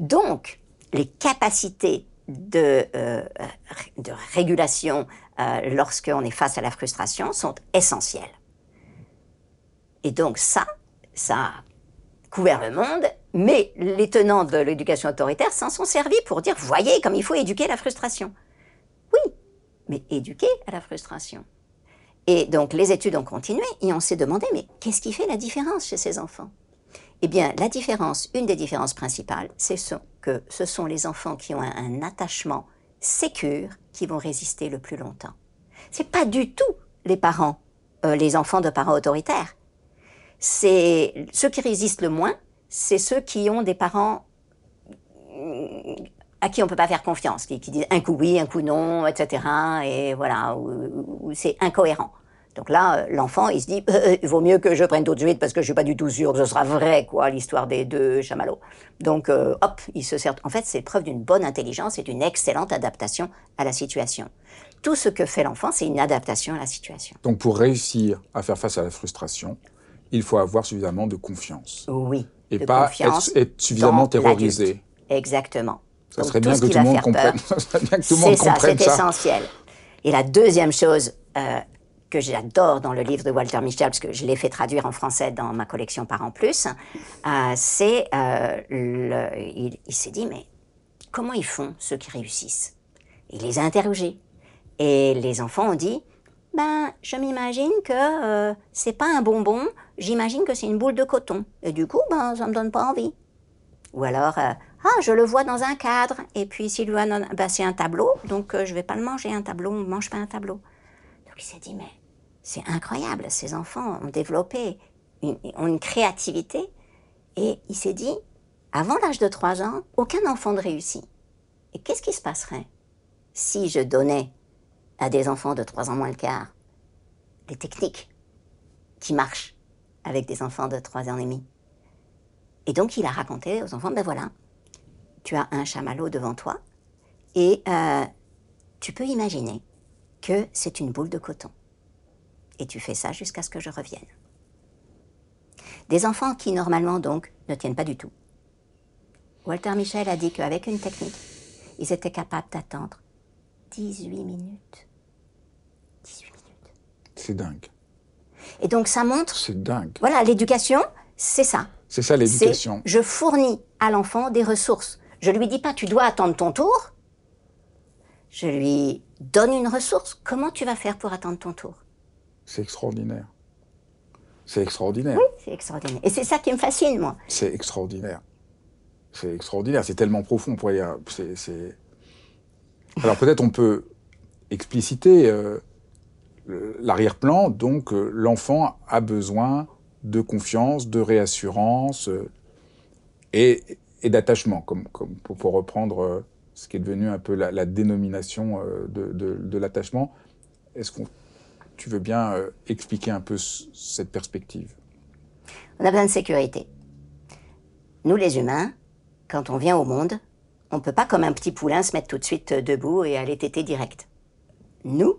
Speaker 2: Donc, les capacités de, de régulation lorsqu'on est face à la frustration sont essentielles. Et donc ça, ça a couvert le monde, mais les tenants de l'éducation autoritaire s'en sont servis pour dire, voyez comme il faut éduquer la frustration. Oui, mais éduquer à la frustration. Et donc les études ont continué et on s'est demandé, mais qu'est-ce qui fait la différence chez ces enfants? Eh bien, la différence, une des différences principales, c'est que ce sont les enfants qui ont un, attachement sécure qui vont résister le plus longtemps. C'est pas du tout les parents, euh, les enfants de parents autoritaires c'est ceux qui résistent le moins, c'est ceux qui ont des parents mm, à qui on peut pas faire confiance, qui, disent un coup oui, un coup non, etc. Et voilà, c'est incohérent. Donc là, euh, l'enfant, il se dit, euh, il vaut mieux que je prenne tout de parce que je suis pas du tout sûr que ce sera vrai, quoi, l'histoire des deux chamallows. Donc, euh, hop, il se sert. En fait, c'est preuve d'une bonne intelligence et d'une excellente adaptation à la situation. Tout ce que fait l'enfant, c'est une adaptation à la situation.
Speaker 1: Donc, pour réussir à faire face à la frustration, il faut avoir suffisamment de confiance.
Speaker 2: Oui.
Speaker 1: Et pas être, suffisamment terrorisé.
Speaker 2: Exactement.
Speaker 1: Ça serait, bien que tout le monde comprenne. ça serait bien que tout le monde comprenne
Speaker 2: ça. C'est essentiel. Et la deuxième chose euh, que j'adore dans le livre de Walter Michel, parce que je l'ai fait traduire en français dans ma collection Parents Plus, euh, c'est euh, il, il s'est dit mais comment ils font ceux qui réussissent? Il les a interrogés et les enfants ont dit ben, je m'imagine que euh, c'est pas un bonbon, j'imagine que c'est une boule de coton. Et du coup, ben, ça me donne pas envie. Ou alors, euh, ah, je le vois dans un cadre, et puis s'il lui ben, c'est un tableau, donc euh, je vais pas le manger, un tableau, on ne mange pas un tableau. Donc il s'est dit, mais c'est incroyable, ces enfants ont développé une, ont une créativité, et il s'est dit, avant l'âge de 3 ans, aucun enfant ne réussit. Et qu'est-ce qui se passerait si je donnais à des enfants de 3 ans moins le quart des techniques qui marchent? Avec des enfants de 3 ans et demi. Et donc il a raconté aux enfants, ben voilà, tu as un chamallow devant toi et euh, tu peux imaginer que c'est une boule de coton. Et tu fais ça jusqu'à ce que je revienne. Des enfants qui normalement donc ne tiennent pas du tout. Walter Michel a dit qu'avec une technique, ils étaient capables d'attendre 18 minutes. 18 minutes.
Speaker 1: C'est dingue.
Speaker 2: Et donc ça montre.
Speaker 1: C'est dingue.
Speaker 2: Voilà, l'éducation, c'est ça.
Speaker 1: C'est ça l'éducation.
Speaker 2: Je fournis à l'enfant des ressources. Je lui dis pas tu dois attendre ton tour. Je lui donne une ressource. Comment tu vas faire pour attendre ton tour?
Speaker 1: C'est extraordinaire. C'est extraordinaire.
Speaker 2: Oui, c'est extraordinaire. Et c'est ça qui me fascine, moi.
Speaker 1: C'est extraordinaire. C'est extraordinaire. C'est tellement profond. Pour y... c'est, Alors peut-être on peut expliciter euh, l'arrière-plan, donc euh, l'enfant a besoin de confiance, de réassurance euh, et, d'attachement, comme, pour, reprendre ce qui est devenu un peu la, dénomination de, l'attachement. Est-ce qu'on tu veux bien euh, expliquer un peu cette perspective?
Speaker 2: On a besoin de sécurité. Nous, les humains, quand on vient au monde, on ne peut pas, comme un petit poulain, se mettre tout de suite debout et aller téter direct. Nous,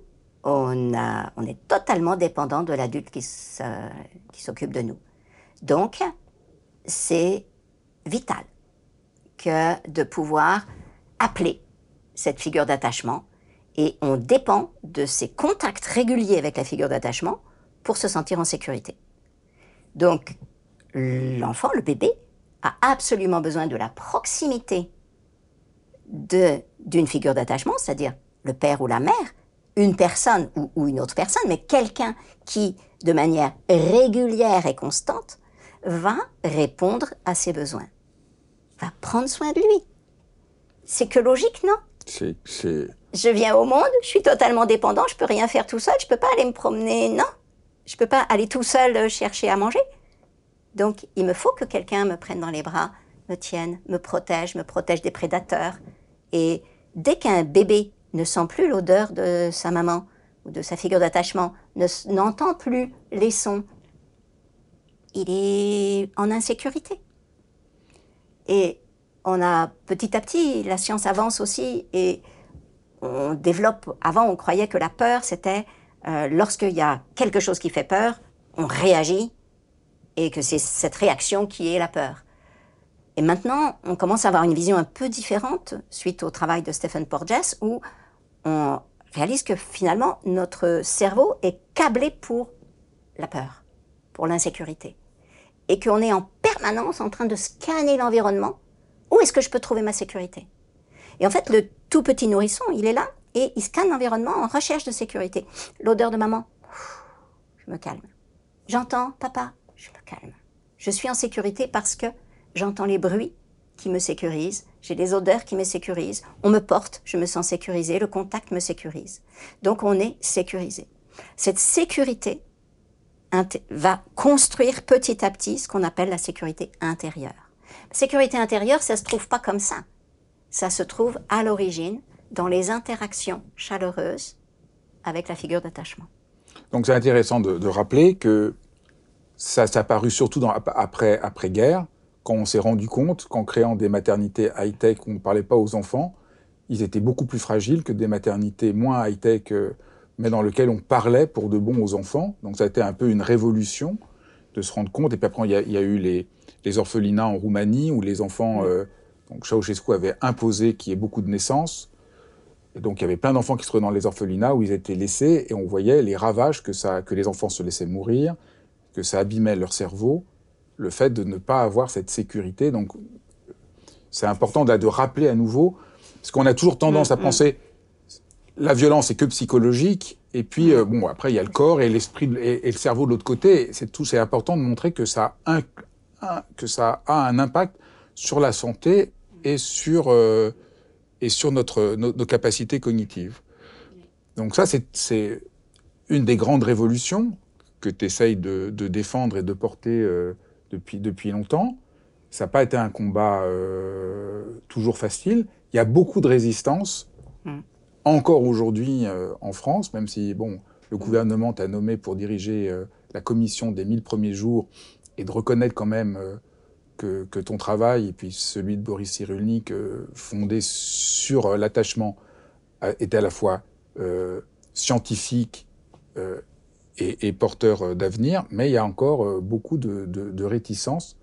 Speaker 2: on, est totalement dépendant de l'adulte qui s'occupe de nous. Donc, c'est vital que de pouvoir appeler cette figure d'attachement et on dépend de ces contacts réguliers avec la figure d'attachement pour se sentir en sécurité. Donc, l'enfant, le bébé, a absolument besoin de la proximité d'une figure d'attachement, c'est-à-dire le père ou la mère, une personne ou, une autre personne, mais quelqu'un qui, de manière régulière et constante, va répondre à ses besoins, va prendre soin de lui. C'est que logique, non?
Speaker 1: C'est.
Speaker 2: Je viens au monde, je suis totalement dépendant, je peux rien faire tout seul, je peux pas aller me promener, non. Je peux pas aller tout seul chercher à manger. Donc, il me faut que quelqu'un me prenne dans les bras, me tienne, me protège, me protège des prédateurs. Et dès qu'un bébé ne sent plus l'odeur de sa maman ou de sa figure d'attachement, n'entend plus les sons, il est en insécurité. Et on a petit à petit, la science avance aussi et on développe. Avant, on croyait que la peur, c'était euh, lorsqu'il y a quelque chose qui fait peur, on réagit et que c'est cette réaction qui est la peur. Et maintenant, on commence à avoir une vision un peu différente suite au travail de Stephen Porges où on réalise que finalement notre cerveau est câblé pour la peur, pour l'insécurité. Et qu'on est en permanence en train de scanner l'environnement. Où est-ce que je peux trouver ma sécurité? Et en fait, le tout petit nourrisson, il est là et il scanne l'environnement en recherche de sécurité. L'odeur de maman, je me calme. J'entends papa, je me calme. Je suis en sécurité parce que j'entends les bruits qui me sécurisent, j'ai les odeurs qui me sécurisent, on me porte, je me sens sécurisé, le contact me sécurise. Donc on est sécurisé. Cette sécurité va construire petit à petit ce qu'on appelle la sécurité intérieure. Sécurité intérieure, ça se trouve pas comme ça. Ça se trouve à l'origine dans les interactions chaleureuses avec la figure d'attachement.
Speaker 1: Donc c'est intéressant de, rappeler que ça s'est apparu surtout dans, après, après-guerre, quand on s'est rendu compte qu'en créant des maternités high-tech où on ne parlait pas aux enfants, ils étaient beaucoup plus fragiles que des maternités moins high-tech, euh, mais dans lesquelles on parlait pour de bon aux enfants. Donc ça a été un peu une révolution de se rendre compte. Et puis après, il y a, eu les, les, orphelinats en Roumanie où les enfants, euh, donc Ceausescu avait imposé qu'il y ait beaucoup de naissances. Et donc il y avait plein d'enfants qui se trouvaient dans les orphelinats où ils étaient laissés et on voyait les ravages que, ça, que les enfants se laissaient mourir, que ça abîmait leur cerveau, le fait de ne pas avoir cette sécurité. Donc, c'est important de, de, rappeler à nouveau, parce qu'on a toujours tendance à mm, mm. penser la violence est que psychologique, et puis euh, bon après il y a le corps et l'esprit et, le cerveau de l'autre côté. C'est tout, c'est important de montrer que ça a un, que ça a un impact sur la santé et sur euh, et sur notre nos, nos, capacités cognitives. Donc ça c'est une des grandes révolutions que tu essayes de, défendre et de porter euh, depuis, depuis longtemps. Ça n'a pas été un combat euh, toujours facile. Il y a beaucoup de résistance, mm. encore aujourd'hui euh, en France, même si bon, le gouvernement t'a nommé pour diriger la commission des 1000 premiers jours et de reconnaître quand même que, que, ton travail, et puis celui de Boris Cyrulnik, fondé sur l'attachement, était à la fois scientifique et, porteur euh, d'avenir, mais il y a encore euh, beaucoup de, de, réticence.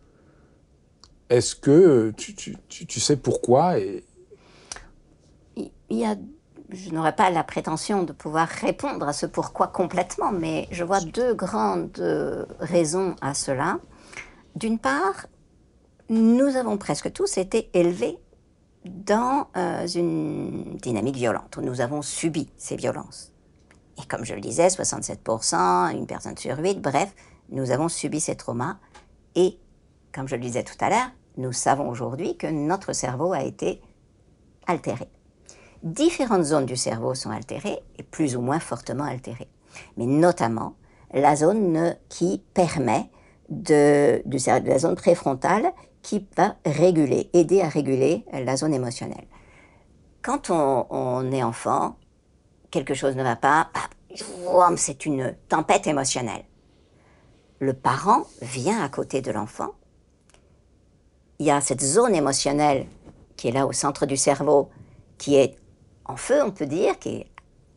Speaker 1: Est-ce que tu, tu, sais pourquoi.
Speaker 2: Il y a, je n'aurais pas la prétention de pouvoir répondre à ce pourquoi complètement, mais je vois deux grandes raisons à cela. D'une part, nous avons presque tous été élevés dans euh, une dynamique violente, où nous avons subi ces violences. Et comme je le disais, 67%, une personne sur huit, bref, nous avons subi ces traumas. Et, comme je le disais tout à l'heure, nous savons aujourd'hui que notre cerveau a été altéré. Différentes zones du cerveau sont altérées et plus ou moins fortement altérées. Mais notamment la zone qui permet de, de la zone préfrontale qui va réguler, aider à réguler la zone émotionnelle. Quand on est enfant, quelque chose ne va pas, c'est une tempête émotionnelle. Le parent vient à côté de l'enfant. Il y a cette zone émotionnelle qui est là au centre du cerveau, qui est en feu, on peut dire, qui est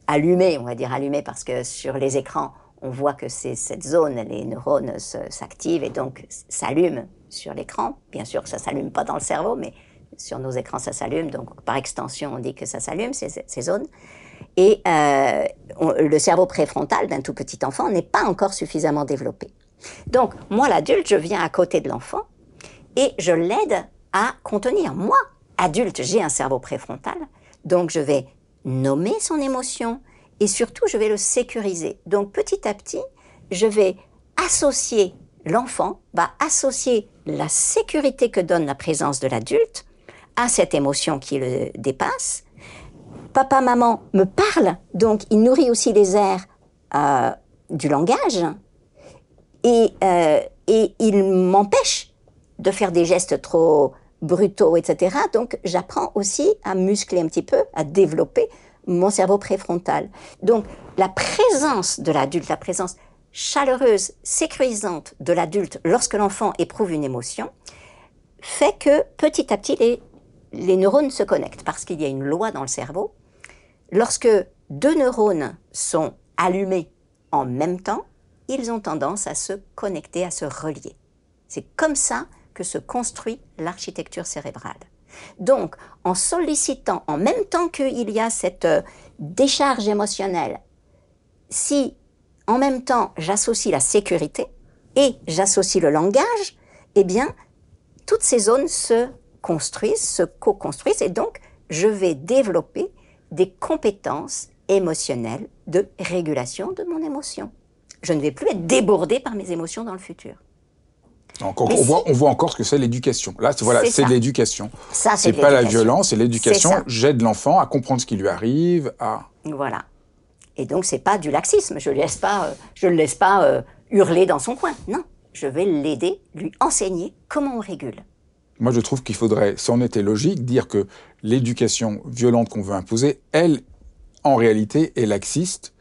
Speaker 2: allumée, on va dire allumée parce que sur les écrans, on voit que c'est cette zone, les neurones s'activent et donc s'allument sur l'écran. Bien sûr ça s'allume pas dans le cerveau, mais sur nos écrans, ça s'allume. Donc, par extension, on dit que ça s'allume, ces, ces, zones. Et euh, le cerveau préfrontal d'un tout petit enfant n'est pas encore suffisamment développé. Donc, moi, l'adulte, je viens à côté de l'enfant et je l'aide à contenir. Moi, adulte, j'ai un cerveau préfrontal, donc je vais nommer son émotion et surtout, je vais le sécuriser. Donc, petit à petit, je vais associer l'enfant, va associer la sécurité que donne la présence de l'adulte à cette émotion qui le dépasse. Papa, maman me parle, donc il nourrit aussi les airs euh, du langage et, euh, et il m'empêche de faire des gestes trop brutaux, etc. Donc j'apprends aussi à muscler un petit peu, à développer mon cerveau préfrontal. Donc la présence de l'adulte, la présence chaleureuse, sécurisante de l'adulte lorsque l'enfant éprouve une émotion, fait que petit à petit les les neurones se connectent parce qu'il y a une loi dans le cerveau. Lorsque deux neurones sont allumés en même temps, ils ont tendance à se connecter, à se relier. C'est comme ça que se construit l'architecture cérébrale. Donc, en sollicitant en même temps qu'il y a cette euh, décharge émotionnelle, si en même temps j'associe la sécurité et j'associe le langage, eh bien, toutes ces zones se construisent, se co-construisent, et donc je vais développer des compétences émotionnelles de régulation de mon émotion. Je ne vais plus être débordé par mes émotions dans le futur.
Speaker 1: Donc on, voit, on, voit, encore ce que c'est l'éducation. Là, voilà, c'est l'éducation.
Speaker 2: Ça,
Speaker 1: c'est pas la violence, c'est l'éducation. J'aide l'enfant à comprendre ce qui lui arrive, à.
Speaker 2: Voilà. Et donc c'est pas du laxisme. Je ne laisse pas, euh, je le laisse pas euh, hurler dans son coin. Non, je vais l'aider, lui enseigner comment on régule.
Speaker 1: Moi, je trouve qu'il faudrait, si on était logique, dire que l'éducation violente qu'on veut imposer, elle, en réalité, est laxiste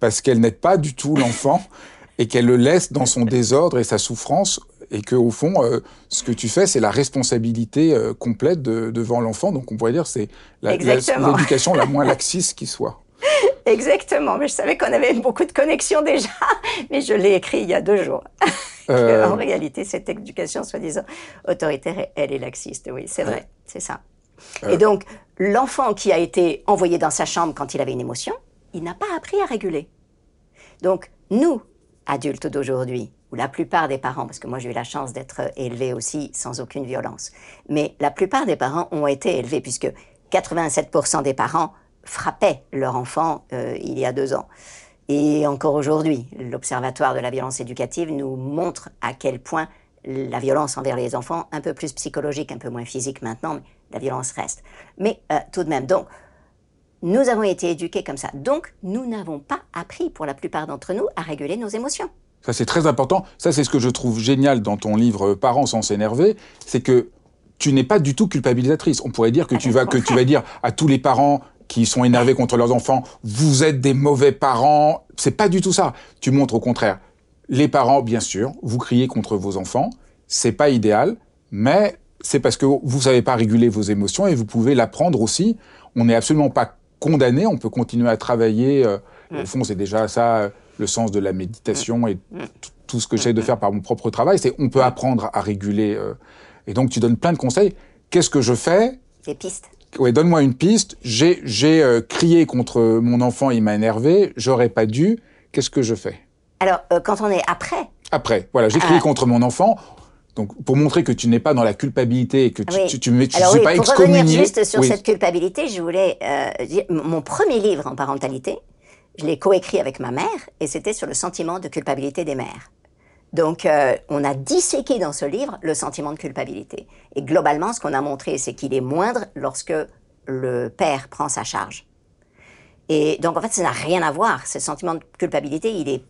Speaker 1: parce qu'elle n'aide pas du tout l'enfant et qu'elle le laisse dans son désordre et sa souffrance et que au fond, euh, ce que tu fais, c'est la responsabilité euh, complète devant l'enfant. Donc, on pourrait dire c'est l'éducation la, moins laxiste qui soit.
Speaker 2: Exactement, mais je savais qu'on avait beaucoup de connexions déjà, mais je l'ai écrit il y a deux jours. Euh, en réalité, cette éducation soi-disant autoritaire, elle est laxiste. Oui, c'est vrai, c'est ça. Euh. Et donc, l'enfant qui a été envoyé dans sa chambre quand il avait une émotion, il n'a pas appris à réguler. Donc, nous, adultes d'aujourd'hui, ou la plupart des parents, parce que moi j'ai eu la chance d'être élevé aussi sans aucune violence, mais la plupart des parents ont été élevés, puisque 87% des parents frappaient leur enfant euh, il y a deux ans. Et encore aujourd'hui, l'Observatoire de la violence éducative nous montre à quel point la violence envers les enfants, un peu plus psychologique, un peu moins physique maintenant, mais la violence reste. Mais euh, tout de même, donc, nous avons été éduqués comme ça. Donc, nous n'avons pas appris, pour la plupart d'entre nous, à réguler nos émotions.
Speaker 1: Ça, c'est très important. Ça, c'est ce que je trouve génial dans ton livre Parents sans s'énerver, c'est que tu n'es pas du tout culpabilisatrice. On pourrait dire que, ah, tu vas, que tu vas dire à tous les parents qui sont énervés contre leurs enfants, vous êtes des mauvais parents. C'est pas du tout ça. Tu montres au contraire. Les parents, bien sûr, vous criez contre vos enfants. C'est pas idéal, mais c'est parce que vous savez pas réguler vos émotions et vous pouvez l'apprendre aussi. On n'est absolument pas condamné. On peut continuer à travailler. Euh, mm. Au fond, c'est déjà ça le sens de la méditation mm. et mm. tout ce que j'essaie de faire par mon propre travail. C'est on peut apprendre à réguler. Euh, et donc, tu donnes plein de conseils. Qu'est-ce que je fais?
Speaker 2: Des pistes
Speaker 1: ouais, donne-moi une piste. J'ai, j'ai euh, crié contre mon enfant, il m'a énervé. J'aurais pas dû. Qu'est-ce que je fais?
Speaker 2: Alors, euh, quand on est après.
Speaker 1: Après, voilà, j'ai crié ah. contre mon enfant. Donc, pour montrer que tu n'es pas dans la culpabilité et que tu, tu, tu, tu
Speaker 2: Alors, oui,
Speaker 1: pas
Speaker 2: pour
Speaker 1: excommunié.
Speaker 2: revenir juste sur cette culpabilité, je voulais euh, dire, mon premier livre en parentalité, je l'ai coécrit avec ma mère et c'était sur le sentiment de culpabilité des mères. Donc, euh, on a disséqué dans ce livre le sentiment de culpabilité. Et globalement, ce qu'on a montré, c'est qu'il est moindre lorsque le père prend sa charge. Et donc, en fait, ça n'a rien à voir. Ce sentiment de culpabilité, il est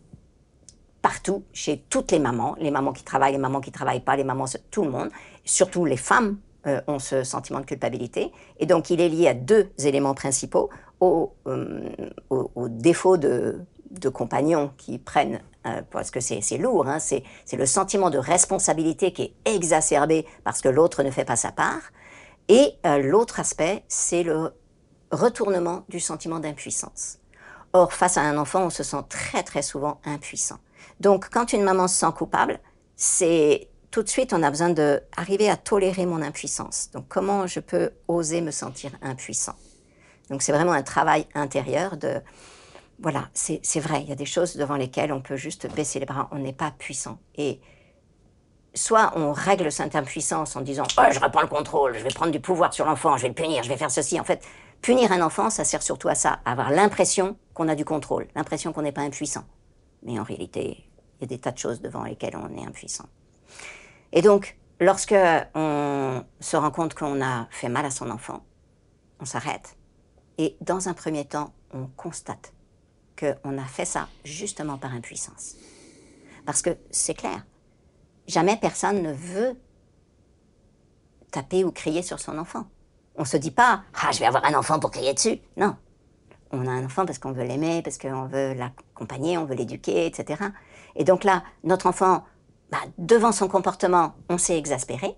Speaker 2: partout, chez toutes les mamans, les mamans qui travaillent, les mamans qui travaillent pas, les mamans, tout le monde, surtout les femmes euh, ont ce sentiment de culpabilité. Et donc, il est lié à deux éléments principaux, au, euh, au, au défaut de, de compagnons qui prennent, euh, parce que c'est lourd, hein, c'est le sentiment de responsabilité qui est exacerbé parce que l'autre ne fait pas sa part. Et euh, l'autre aspect, c'est le retournement du sentiment d'impuissance. Or, face à un enfant, on se sent très très souvent impuissant. Donc, quand une maman se sent coupable, c'est tout de suite, on a besoin d'arriver à tolérer mon impuissance. Donc, comment je peux oser me sentir impuissant? Donc, c'est vraiment un travail intérieur de voilà, c'est vrai, il y a des choses devant lesquelles on peut juste baisser les bras, on n'est pas puissant. Et soit on règle cette impuissance en disant oh, je reprends le contrôle, je vais prendre du pouvoir sur l'enfant, je vais le punir, je vais faire ceci. En fait, punir un enfant, ça sert surtout à ça, à avoir l'impression qu'on a du contrôle, l'impression qu'on n'est pas impuissant. Mais en réalité, il y a des tas de choses devant lesquelles on est impuissant. Et donc, lorsque on se rend compte qu'on a fait mal à son enfant, on s'arrête. Et dans un premier temps, on constate qu'on a fait ça justement par impuissance. Parce que c'est clair, jamais personne ne veut taper ou crier sur son enfant. On se dit pas Ah, je vais avoir un enfant pour crier dessus. Non. On a un enfant parce qu'on veut l'aimer, parce qu'on veut l'accompagner, on veut l'éduquer, etc. Et donc là, notre enfant, bah, devant son comportement, on s'est exaspéré.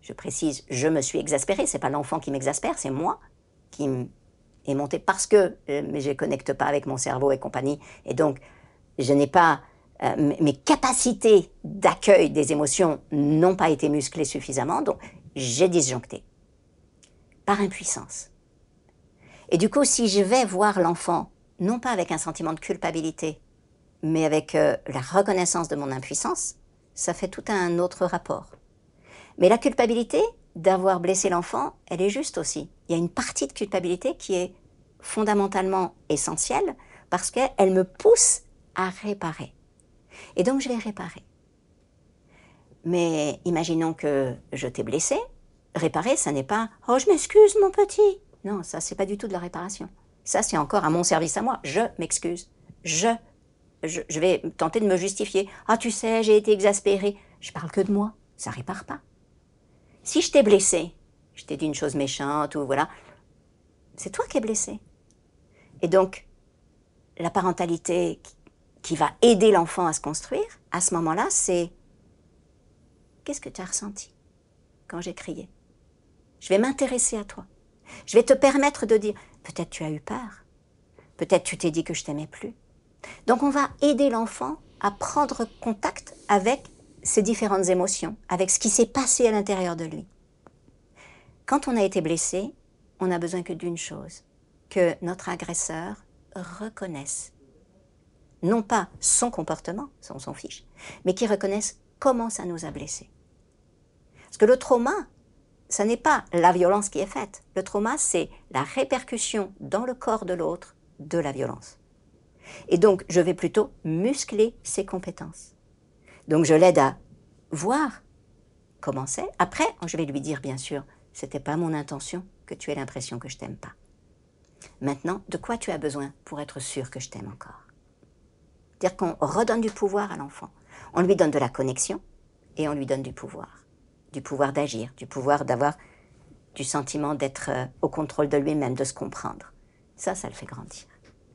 Speaker 2: Je précise, je me suis exaspéré, c'est pas l'enfant qui m'exaspère, c'est moi qui est monté parce que euh, je ne connecte pas avec mon cerveau et compagnie. Et donc, je n'ai pas. Euh, mes capacités d'accueil des émotions n'ont pas été musclées suffisamment, donc j'ai disjoncté. Par impuissance. Et du coup, si je vais voir l'enfant, non pas avec un sentiment de culpabilité, mais avec euh, la reconnaissance de mon impuissance, ça fait tout un autre rapport. Mais la culpabilité, d'avoir blessé l'enfant, elle est juste aussi. Il y a une partie de culpabilité qui est fondamentalement essentielle parce qu'elle me pousse à réparer. Et donc je vais réparer. Mais imaginons que je t'ai blessé. Réparer, ça n'est pas Oh, je m'excuse, mon petit. Non, ça, c'est pas du tout de la réparation. Ça, c'est encore à mon service à moi. Je m'excuse. Je, je, je, vais tenter de me justifier. Ah, tu sais, j'ai été exaspéré. Je parle que de moi. Ça répare pas. Si je t'ai blessé, je t'ai dit une chose méchante ou voilà, c'est toi qui es blessé. Et donc, la parentalité qui va aider l'enfant à se construire, à ce moment-là, c'est qu'est-ce que tu as ressenti quand j'ai crié? Je vais m'intéresser à toi. Je vais te permettre de dire, peut-être tu as eu peur, peut-être tu t'es dit que je t'aimais plus. Donc on va aider l'enfant à prendre contact avec ces différentes émotions, avec ce qui s'est passé à l'intérieur de lui. Quand on a été blessé, on n'a besoin que d'une chose, que notre agresseur reconnaisse non pas son comportement, ça on s'en fiche, mais qu'il reconnaisse comment ça nous a blessés. Parce que le trauma, ça n'est pas la violence qui est faite. Le trauma, c'est la répercussion dans le corps de l'autre de la violence. Et donc, je vais plutôt muscler ses compétences. Donc je l'aide à voir comment c'est. Après, je vais lui dire, bien sûr, c'était pas mon intention que tu aies l'impression que je t'aime pas. Maintenant, de quoi tu as besoin pour être sûr que je t'aime encore? C'est-à-dire qu'on redonne du pouvoir à l'enfant. On lui donne de la connexion et on lui donne du pouvoir. Du pouvoir d'agir, du pouvoir d'avoir du sentiment d'être euh, au contrôle de lui-même, de se comprendre. Ça, ça le fait grandir.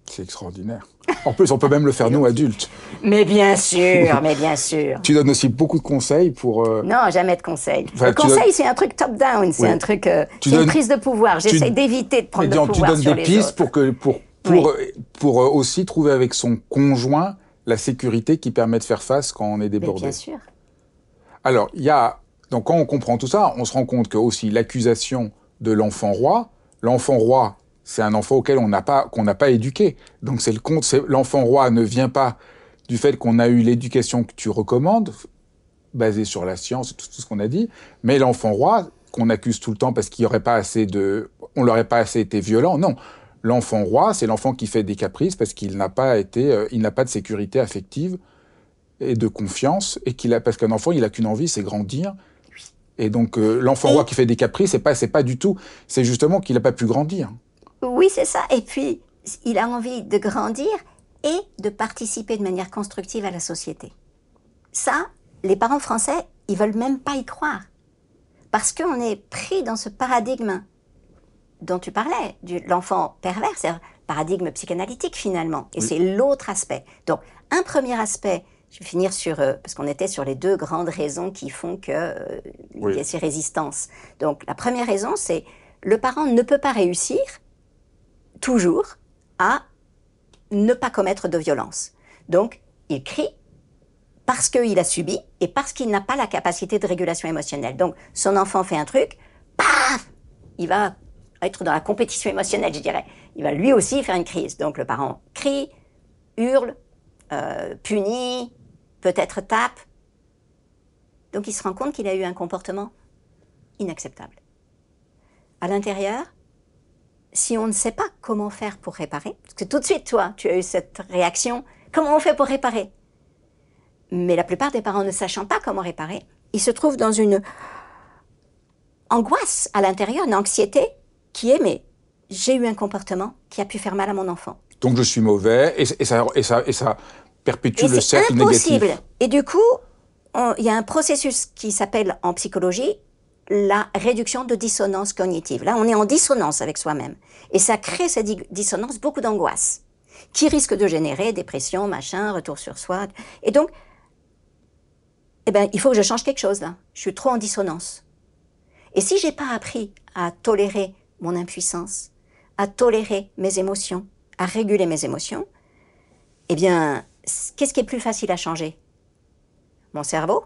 Speaker 1: C'est extraordinaire. En plus, on peut même le faire nous adultes.
Speaker 2: Mais bien sûr, mais bien sûr.
Speaker 1: Tu donnes aussi beaucoup de conseils pour.
Speaker 2: Euh, non, jamais de conseils. le conseil, c'est un truc top-down, c'est un truc, euh, c'est une prise de pouvoir. J'essaie d'éviter de prendre le pouvoir
Speaker 1: Tu donnes des pistes pour que pour pour pour euh, aussi trouver avec son conjoint la sécurité qui permet de faire face quand on est débordé.
Speaker 2: bien sûr.
Speaker 1: Alors, il y a donc quand on comprend tout ça, on se rend compte que aussi l'accusation de l'enfant roi, l'enfant roi c'est un enfant auquel on n'a pas qu'on n'a pas éduqué. Donc c'est le compte, l'enfant roi ne vient pas du fait qu'on a eu l'éducation que tu recommandes, basée sur la science, tout, tout ce qu'on a dit, mais l'enfant roi qu'on accuse tout le temps parce qu'il aurait pas assez de, on l'aurait pas assez été violent. Non, l'enfant roi, c'est l'enfant qui fait des caprices parce qu'il n'a pas été, euh, il n'a pas de sécurité affective et de confiance et qu'il a parce qu'un enfant il a qu'une envie, c'est grandir. Et donc euh, l'enfant roi qui fait des caprices, c'est pas c'est pas du tout, c'est justement qu'il n'a pas pu grandir.
Speaker 2: Oui, c'est ça. Et puis, il a envie de grandir et de participer de manière constructive à la société. Ça, les parents français, ils veulent même pas y croire. Parce qu'on est pris dans ce paradigme dont tu parlais, de l'enfant pervers, c'est paradigme psychanalytique finalement. Et c'est l'autre aspect. Donc, un premier aspect, je vais finir sur, euh, parce qu'on était sur les deux grandes raisons qui font que euh, y a ces résistances. Donc, la première raison, c'est le parent ne peut pas réussir toujours à ne pas commettre de violence. Donc, il crie parce qu'il a subi et parce qu'il n'a pas la capacité de régulation émotionnelle. Donc, son enfant fait un truc, paf, il va être dans la compétition émotionnelle, je dirais. Il va lui aussi faire une crise. Donc, le parent crie, hurle, euh, punit, peut-être tape. Donc, il se rend compte qu'il a eu un comportement inacceptable. À l'intérieur, si on ne sait pas comment faire pour réparer, parce que tout de suite, toi, tu as eu cette réaction, comment on fait pour réparer? Mais la plupart des parents ne sachant pas comment réparer, ils se trouvent dans une angoisse à l'intérieur, une anxiété qui est, mais j'ai eu un comportement qui a pu faire mal à mon enfant.
Speaker 1: Donc je suis mauvais et, ça, et ça, et ça perpétue le cercle
Speaker 2: impossible. Et du coup, il y a un processus qui s'appelle en psychologie la réduction de dissonance cognitive. Là, on est en dissonance avec soi-même. Et ça crée cette dissonance beaucoup d'angoisse, qui risque de générer dépression, machin, retour sur soi. Et donc, eh ben, il faut que je change quelque chose là. Je suis trop en dissonance. Et si j'ai pas appris à tolérer mon impuissance, à tolérer mes émotions, à réguler mes émotions, eh bien, qu'est-ce qui est plus facile à changer? Mon cerveau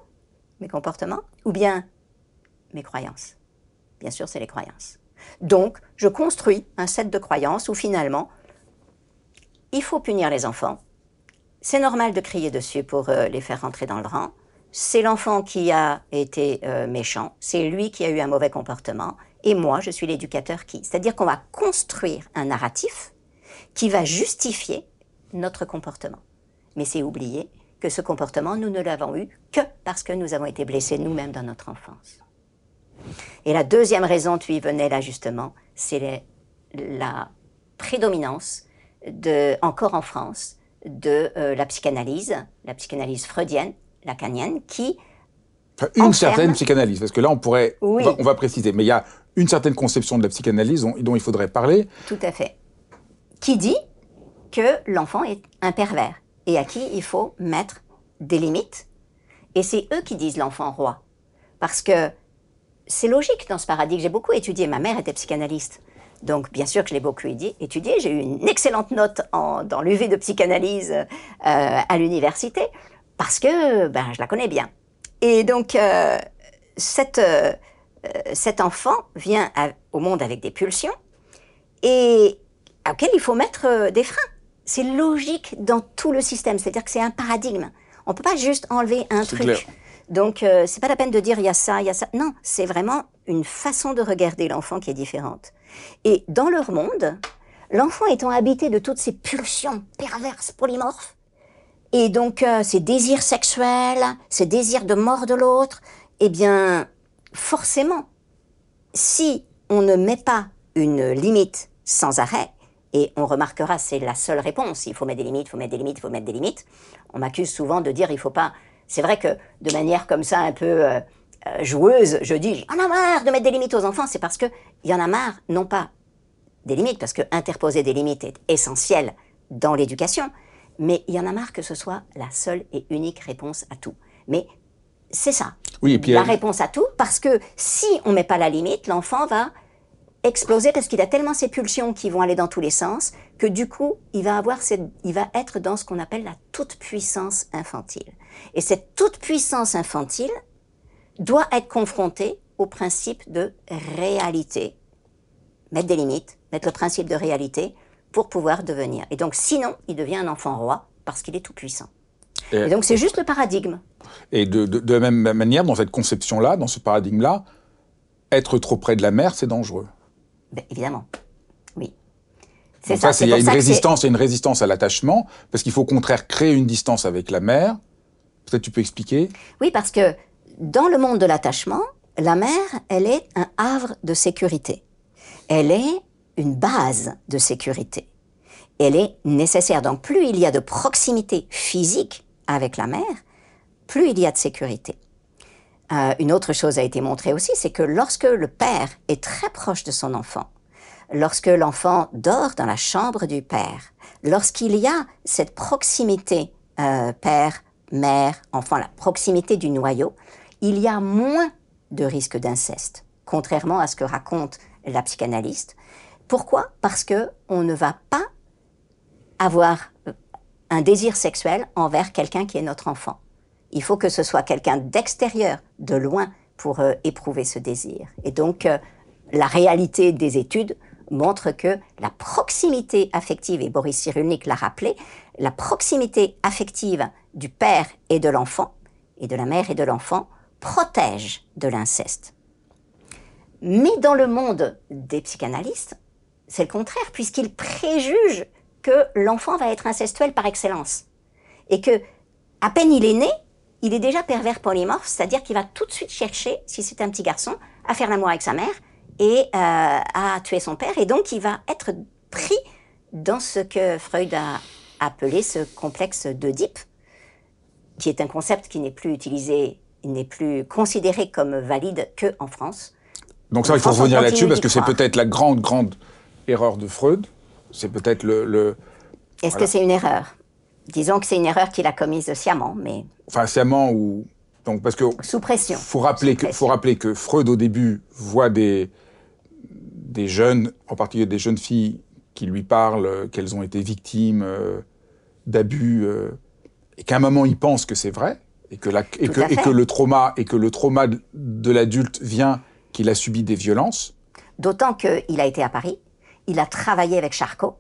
Speaker 2: Mes comportements Ou bien mes croyances Bien sûr, c'est les croyances. Donc, je construis un set de croyances où finalement, il faut punir les enfants. C'est normal de crier dessus pour euh, les faire rentrer dans le rang. C'est l'enfant qui a été euh, méchant, c'est lui qui a eu un mauvais comportement, et moi, je suis l'éducateur qui. C'est-à-dire qu'on va construire un narratif qui va justifier notre comportement. Mais c'est oublier que ce comportement, nous ne l'avons eu que parce que nous avons été blessés nous-mêmes dans notre enfance. Et la deuxième raison, tu y venais là justement, c'est la prédominance, de, encore en France, de euh, la psychanalyse, la psychanalyse freudienne, lacanienne, qui...
Speaker 1: une certaine psychanalyse, parce que là on pourrait... On, va, préciser, mais il y a une certaine conception de la psychanalyse dont, dont il faudrait parler.
Speaker 2: Tout à fait. Qui dit que l'enfant est un pervers et à qui il faut mettre des limites. Et c'est eux qui disent l'enfant roi. Parce que c'est logique dans ce paradigme. J'ai beaucoup étudié. Ma mère était psychanalyste. Donc, bien sûr que je l'ai beaucoup étudié. J'ai eu une excellente note en, dans l'UV de psychanalyse euh, à l'université parce que ben, je la connais bien. Et donc, euh, cette, euh, cet enfant vient au monde avec des pulsions et auxquelles il faut mettre des freins. C'est logique dans tout le système. C'est-à-dire que c'est un paradigme. On ne peut pas juste enlever un truc. Donc, euh, c'est pas la peine de dire il y a ça, il y a ça. Non, c'est vraiment une façon de regarder l'enfant qui est différente. Et dans leur monde, l'enfant étant habité de toutes ces pulsions perverses, polymorphes, et donc euh, ces désirs sexuels, ces désirs de mort de l'autre, eh bien, forcément, si on ne met pas une limite sans arrêt, et on remarquera, c'est la seule réponse, il faut mettre des limites, il faut mettre des limites, il faut mettre des limites. On m'accuse souvent de dire il faut pas c'est vrai que de manière comme ça un peu euh, euh, joueuse, je dis j'en ai marre de mettre des limites aux enfants, c'est parce que il y en a marre, non pas des limites, parce que interposer des limites est essentiel dans l'éducation, mais il y en a marre que ce soit la seule et unique réponse à tout. Mais c'est ça.
Speaker 1: Oui, et puis
Speaker 2: la réponse à tout, parce que si on met pas la limite, l'enfant va exploser parce qu'il a tellement ses pulsions qui vont aller dans tous les sens que du coup, il va avoir il va être dans ce qu'on appelle la toute puissance infantile. Et cette toute puissance infantile doit être confrontée au principe de réalité. Mettre des limites, mettre le principe de réalité pour pouvoir devenir. Et donc, sinon, il devient un enfant roi parce qu'il est tout puissant. Et, donc, c'est juste le paradigme.
Speaker 1: Et de, de la même manière, dans cette conception-là, dans ce paradigme-là, être trop près de la mère, c'est dangereux.
Speaker 2: Ben, évidemment, oui.
Speaker 1: C'est ça. Il y a une résistance, une résistance à l'attachement, parce qu'il faut au contraire créer une distance avec la mère. Peut-être tu peux expliquer?
Speaker 2: Oui, parce que dans le monde de l'attachement, la mère, elle est un havre de sécurité. Elle est une base de sécurité. Elle est nécessaire. Donc plus il y a de proximité physique avec la mère, plus il y a de sécurité. Euh, une autre chose a été montrée aussi, c'est que lorsque le père est très proche de son enfant, lorsque l'enfant dort dans la chambre du père, lorsqu'il y a cette proximité euh, père, mère, enfant, la proximité du noyau, il y a moins de risque d'inceste, contrairement à ce que raconte la psychanalyste. Pourquoi? Parce que on ne va pas avoir un désir sexuel envers quelqu'un qui est notre enfant. Il faut que ce soit quelqu'un d'extérieur, de loin, pour euh, éprouver ce désir. Et donc, euh, la réalité des études montre que la proximité affective, et Boris Cyrulnik l'a rappelé, la proximité affective du père et de l'enfant, et de la mère et de l'enfant, protège de l'inceste. Mais dans le monde des psychanalystes, c'est le contraire, puisqu'ils préjugent que l'enfant va être incestuel par excellence. Et que, à peine il est né, il est déjà pervers polymorphe, c'est-à-dire qu'il va tout de suite chercher, si c'est un petit garçon, à faire l'amour avec sa mère et euh, à tuer son père. Et donc, il va être pris dans ce que Freud a appelé ce complexe d'Oedipe, qui est un concept qui n'est plus utilisé, n'est plus considéré comme valide qu'en France.
Speaker 1: Donc ça, il faut revenir là-dessus parce que c'est peut-être la grande, grande erreur de Freud. C'est peut-être le...
Speaker 2: Est-ce que c'est une erreur? Disons que c'est une erreur qu'il a commise sciemment, mais...
Speaker 1: Enfin, sciemment ou... Donc, parce que...
Speaker 2: Sous pression.
Speaker 1: Faut rappeler, que, faut rappeler que Freud, au début, voit des, des jeunes, en particulier des jeunes filles, qui lui parlent qu'elles ont été victimes euh, d'abus, euh, et qu'à un moment, il pense que c'est vrai, et que, la, et, que, et que, le trauma, et que le trauma de l'adulte vient qu'il a subi des violences.
Speaker 2: D'autant qu'il a été à Paris, il a travaillé avec Charcot,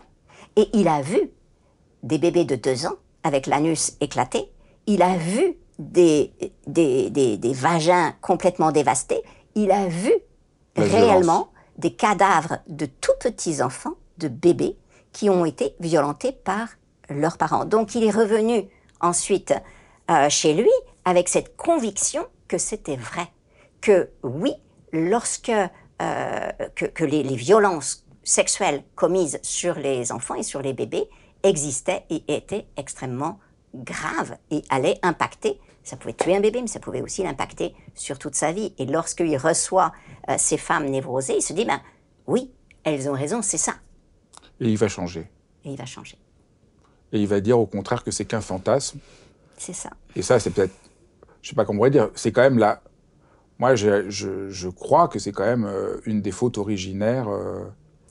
Speaker 2: et il a vu des bébés de deux ans avec l'anus éclaté, il a vu des, des, des, des, vagins complètement dévastés, il a vu réellement des cadavres de tout petits enfants, de bébés, qui ont été violentés par leurs parents. Donc il est revenu ensuite euh, chez lui avec cette conviction que c'était vrai, que oui, lorsque euh, que, que les, les, violences sexuelles commises sur les enfants et sur les bébés existaient et étaient extrêmement graves et allaient impacter. Ça pouvait tuer un bébé, mais ça pouvait aussi l'impacter sur toute sa vie. Et lorsqu'il reçoit euh, ces femmes névrosées, il se dit, ben oui, elles ont raison, c'est ça.
Speaker 1: Et il va changer.
Speaker 2: Et il va changer.
Speaker 1: Et il va dire au contraire que c'est qu'un fantasme.
Speaker 2: C'est ça.
Speaker 1: Et ça, c'est peut-être, je sais pas comment on pourrait dire, c'est quand même la... Moi, je, je, je crois que c'est quand même euh, une des fautes originaires euh,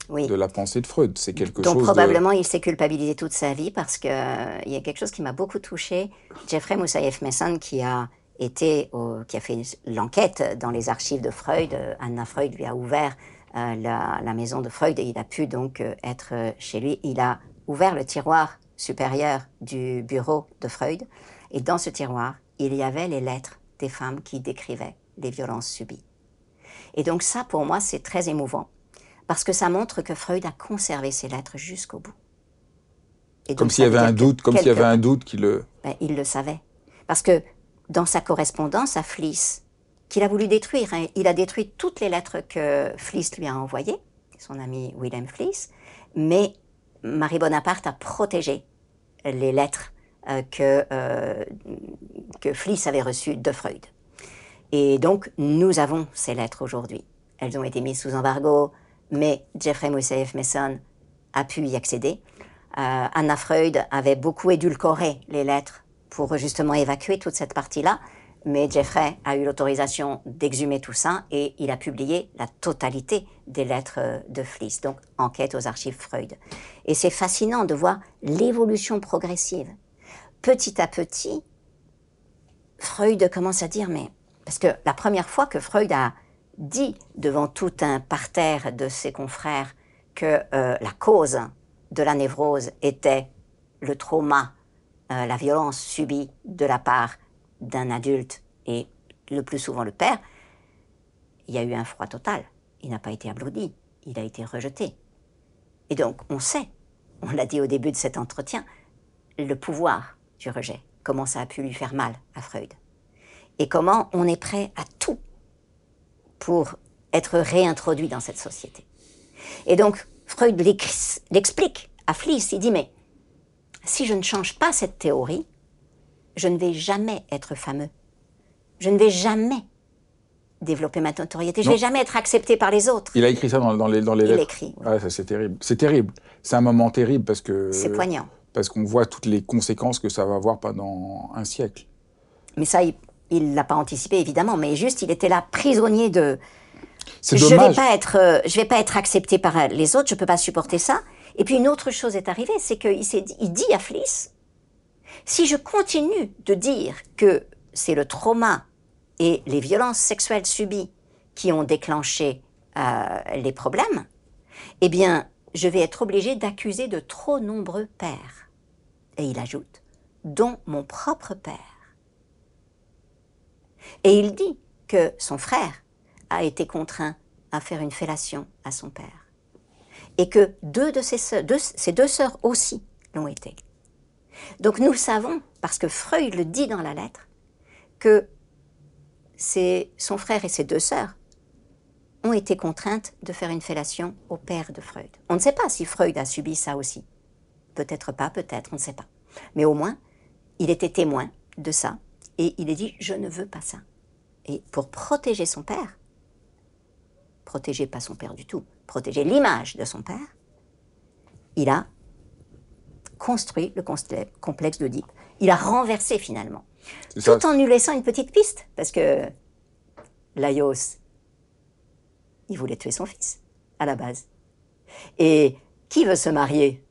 Speaker 1: oui. de la pensée de Freud. C'est quelque
Speaker 2: Donc,
Speaker 1: chose.
Speaker 2: probablement,
Speaker 1: de...
Speaker 2: il s'est culpabilisé toute sa vie parce qu'il euh, y a quelque chose qui m'a beaucoup touché. Jeffrey Moussaïef Messon, qui a été, au, qui a fait l'enquête dans les archives de Freud, Anna Freud lui a ouvert euh, la, la, maison de Freud et il a pu donc euh, être chez lui. Il a ouvert le tiroir supérieur du bureau de Freud et dans ce tiroir, il y avait les lettres des femmes qui décrivaient les violences subies. Et donc ça, pour moi, c'est très émouvant parce que ça montre que Freud a conservé ses lettres jusqu'au bout.
Speaker 1: Et comme s'il y avait un doute, comme s'il y avait un doute qu'il le.
Speaker 2: Ben, il le savait, parce que dans sa correspondance à Fliss, qu'il a voulu détruire, hein, il a détruit toutes les lettres que Fliss lui a envoyées, son ami Wilhelm Fliss, mais Marie Bonaparte a protégé les lettres euh, que euh, que Fliss avait reçues de Freud. Et donc nous avons ces lettres aujourd'hui. Elles ont été mises sous embargo, mais Jeffrey Moussaïef Messon a pu y accéder. Euh, Anna Freud avait beaucoup édulcoré les lettres pour justement évacuer toute cette partie-là, mais Jeffrey a eu l'autorisation d'exhumer tout ça et il a publié la totalité des lettres de Fliss, donc enquête aux archives Freud. Et c'est fascinant de voir l'évolution progressive. Petit à petit, Freud commence à dire, mais parce que la première fois que Freud a dit devant tout un parterre de ses confrères que euh, la cause de la névrose était le trauma, euh, la violence subie de la part d'un adulte et le plus souvent le père, il y a eu un froid total. Il n'a pas été applaudi, il a été rejeté. Et donc on sait, on l'a dit au début de cet entretien, le pouvoir du rejet, comment ça a pu lui faire mal à Freud. Et comment on est prêt à tout pour être réintroduit dans cette société. Et donc, Freud l'explique à Fliss, il dit, mais si je ne change pas cette théorie, je ne vais jamais être fameux. Je ne vais jamais développer ma notoriété. Je vais jamais être accepté par les autres.
Speaker 1: Il a écrit ça dans, dans les, dans les
Speaker 2: Il
Speaker 1: lettres.
Speaker 2: écrit.
Speaker 1: Ouais, ça c'est terrible. C'est terrible. C'est un moment terrible parce que.
Speaker 2: C'est poignant.
Speaker 1: Parce qu'on voit toutes les conséquences que ça va avoir pendant un siècle.
Speaker 2: Mais ça, il- il l'a pas anticipé évidemment. Mais juste, il était là prisonnier de.
Speaker 1: C'est
Speaker 2: Je vais
Speaker 1: dommage.
Speaker 2: pas être, euh, je vais pas être accepté par euh, les autres. Je peux pas supporter ça. Et puis une autre chose est arrivée, c'est qu'il s'est dit, il dit à Fliss, si je continue de dire que c'est le trauma et les violences sexuelles subies qui ont déclenché euh, les problèmes, eh bien, je vais être obligé d'accuser de trop nombreux pères. Et il ajoute, dont mon propre père. Et il dit que son frère a été contraint à faire une fellation à son père. Et que deux de ses, deux- ses deux sœurs aussi l'ont été. Donc nous savons, parce que Freud le dit dans la lettre, que c'est son frère et ses deux sœurs ont été contraintes de faire une fellation au père de Freud. On ne sait pas si Freud a subi ça aussi. Peut-être pas, peut-être, on ne sait pas. Mais au moins, il était témoin de ça et il a dit je ne veux pas ça. Et pour protéger son père, protéger pas son père du tout, protéger l'image de son père, il a construit le complexe d'Oedipe. Il a renversé finalement,
Speaker 1: ça.
Speaker 2: tout en lui laissant une petite piste, parce que Laios, il voulait tuer son fils à la base. Et qui veut se marier?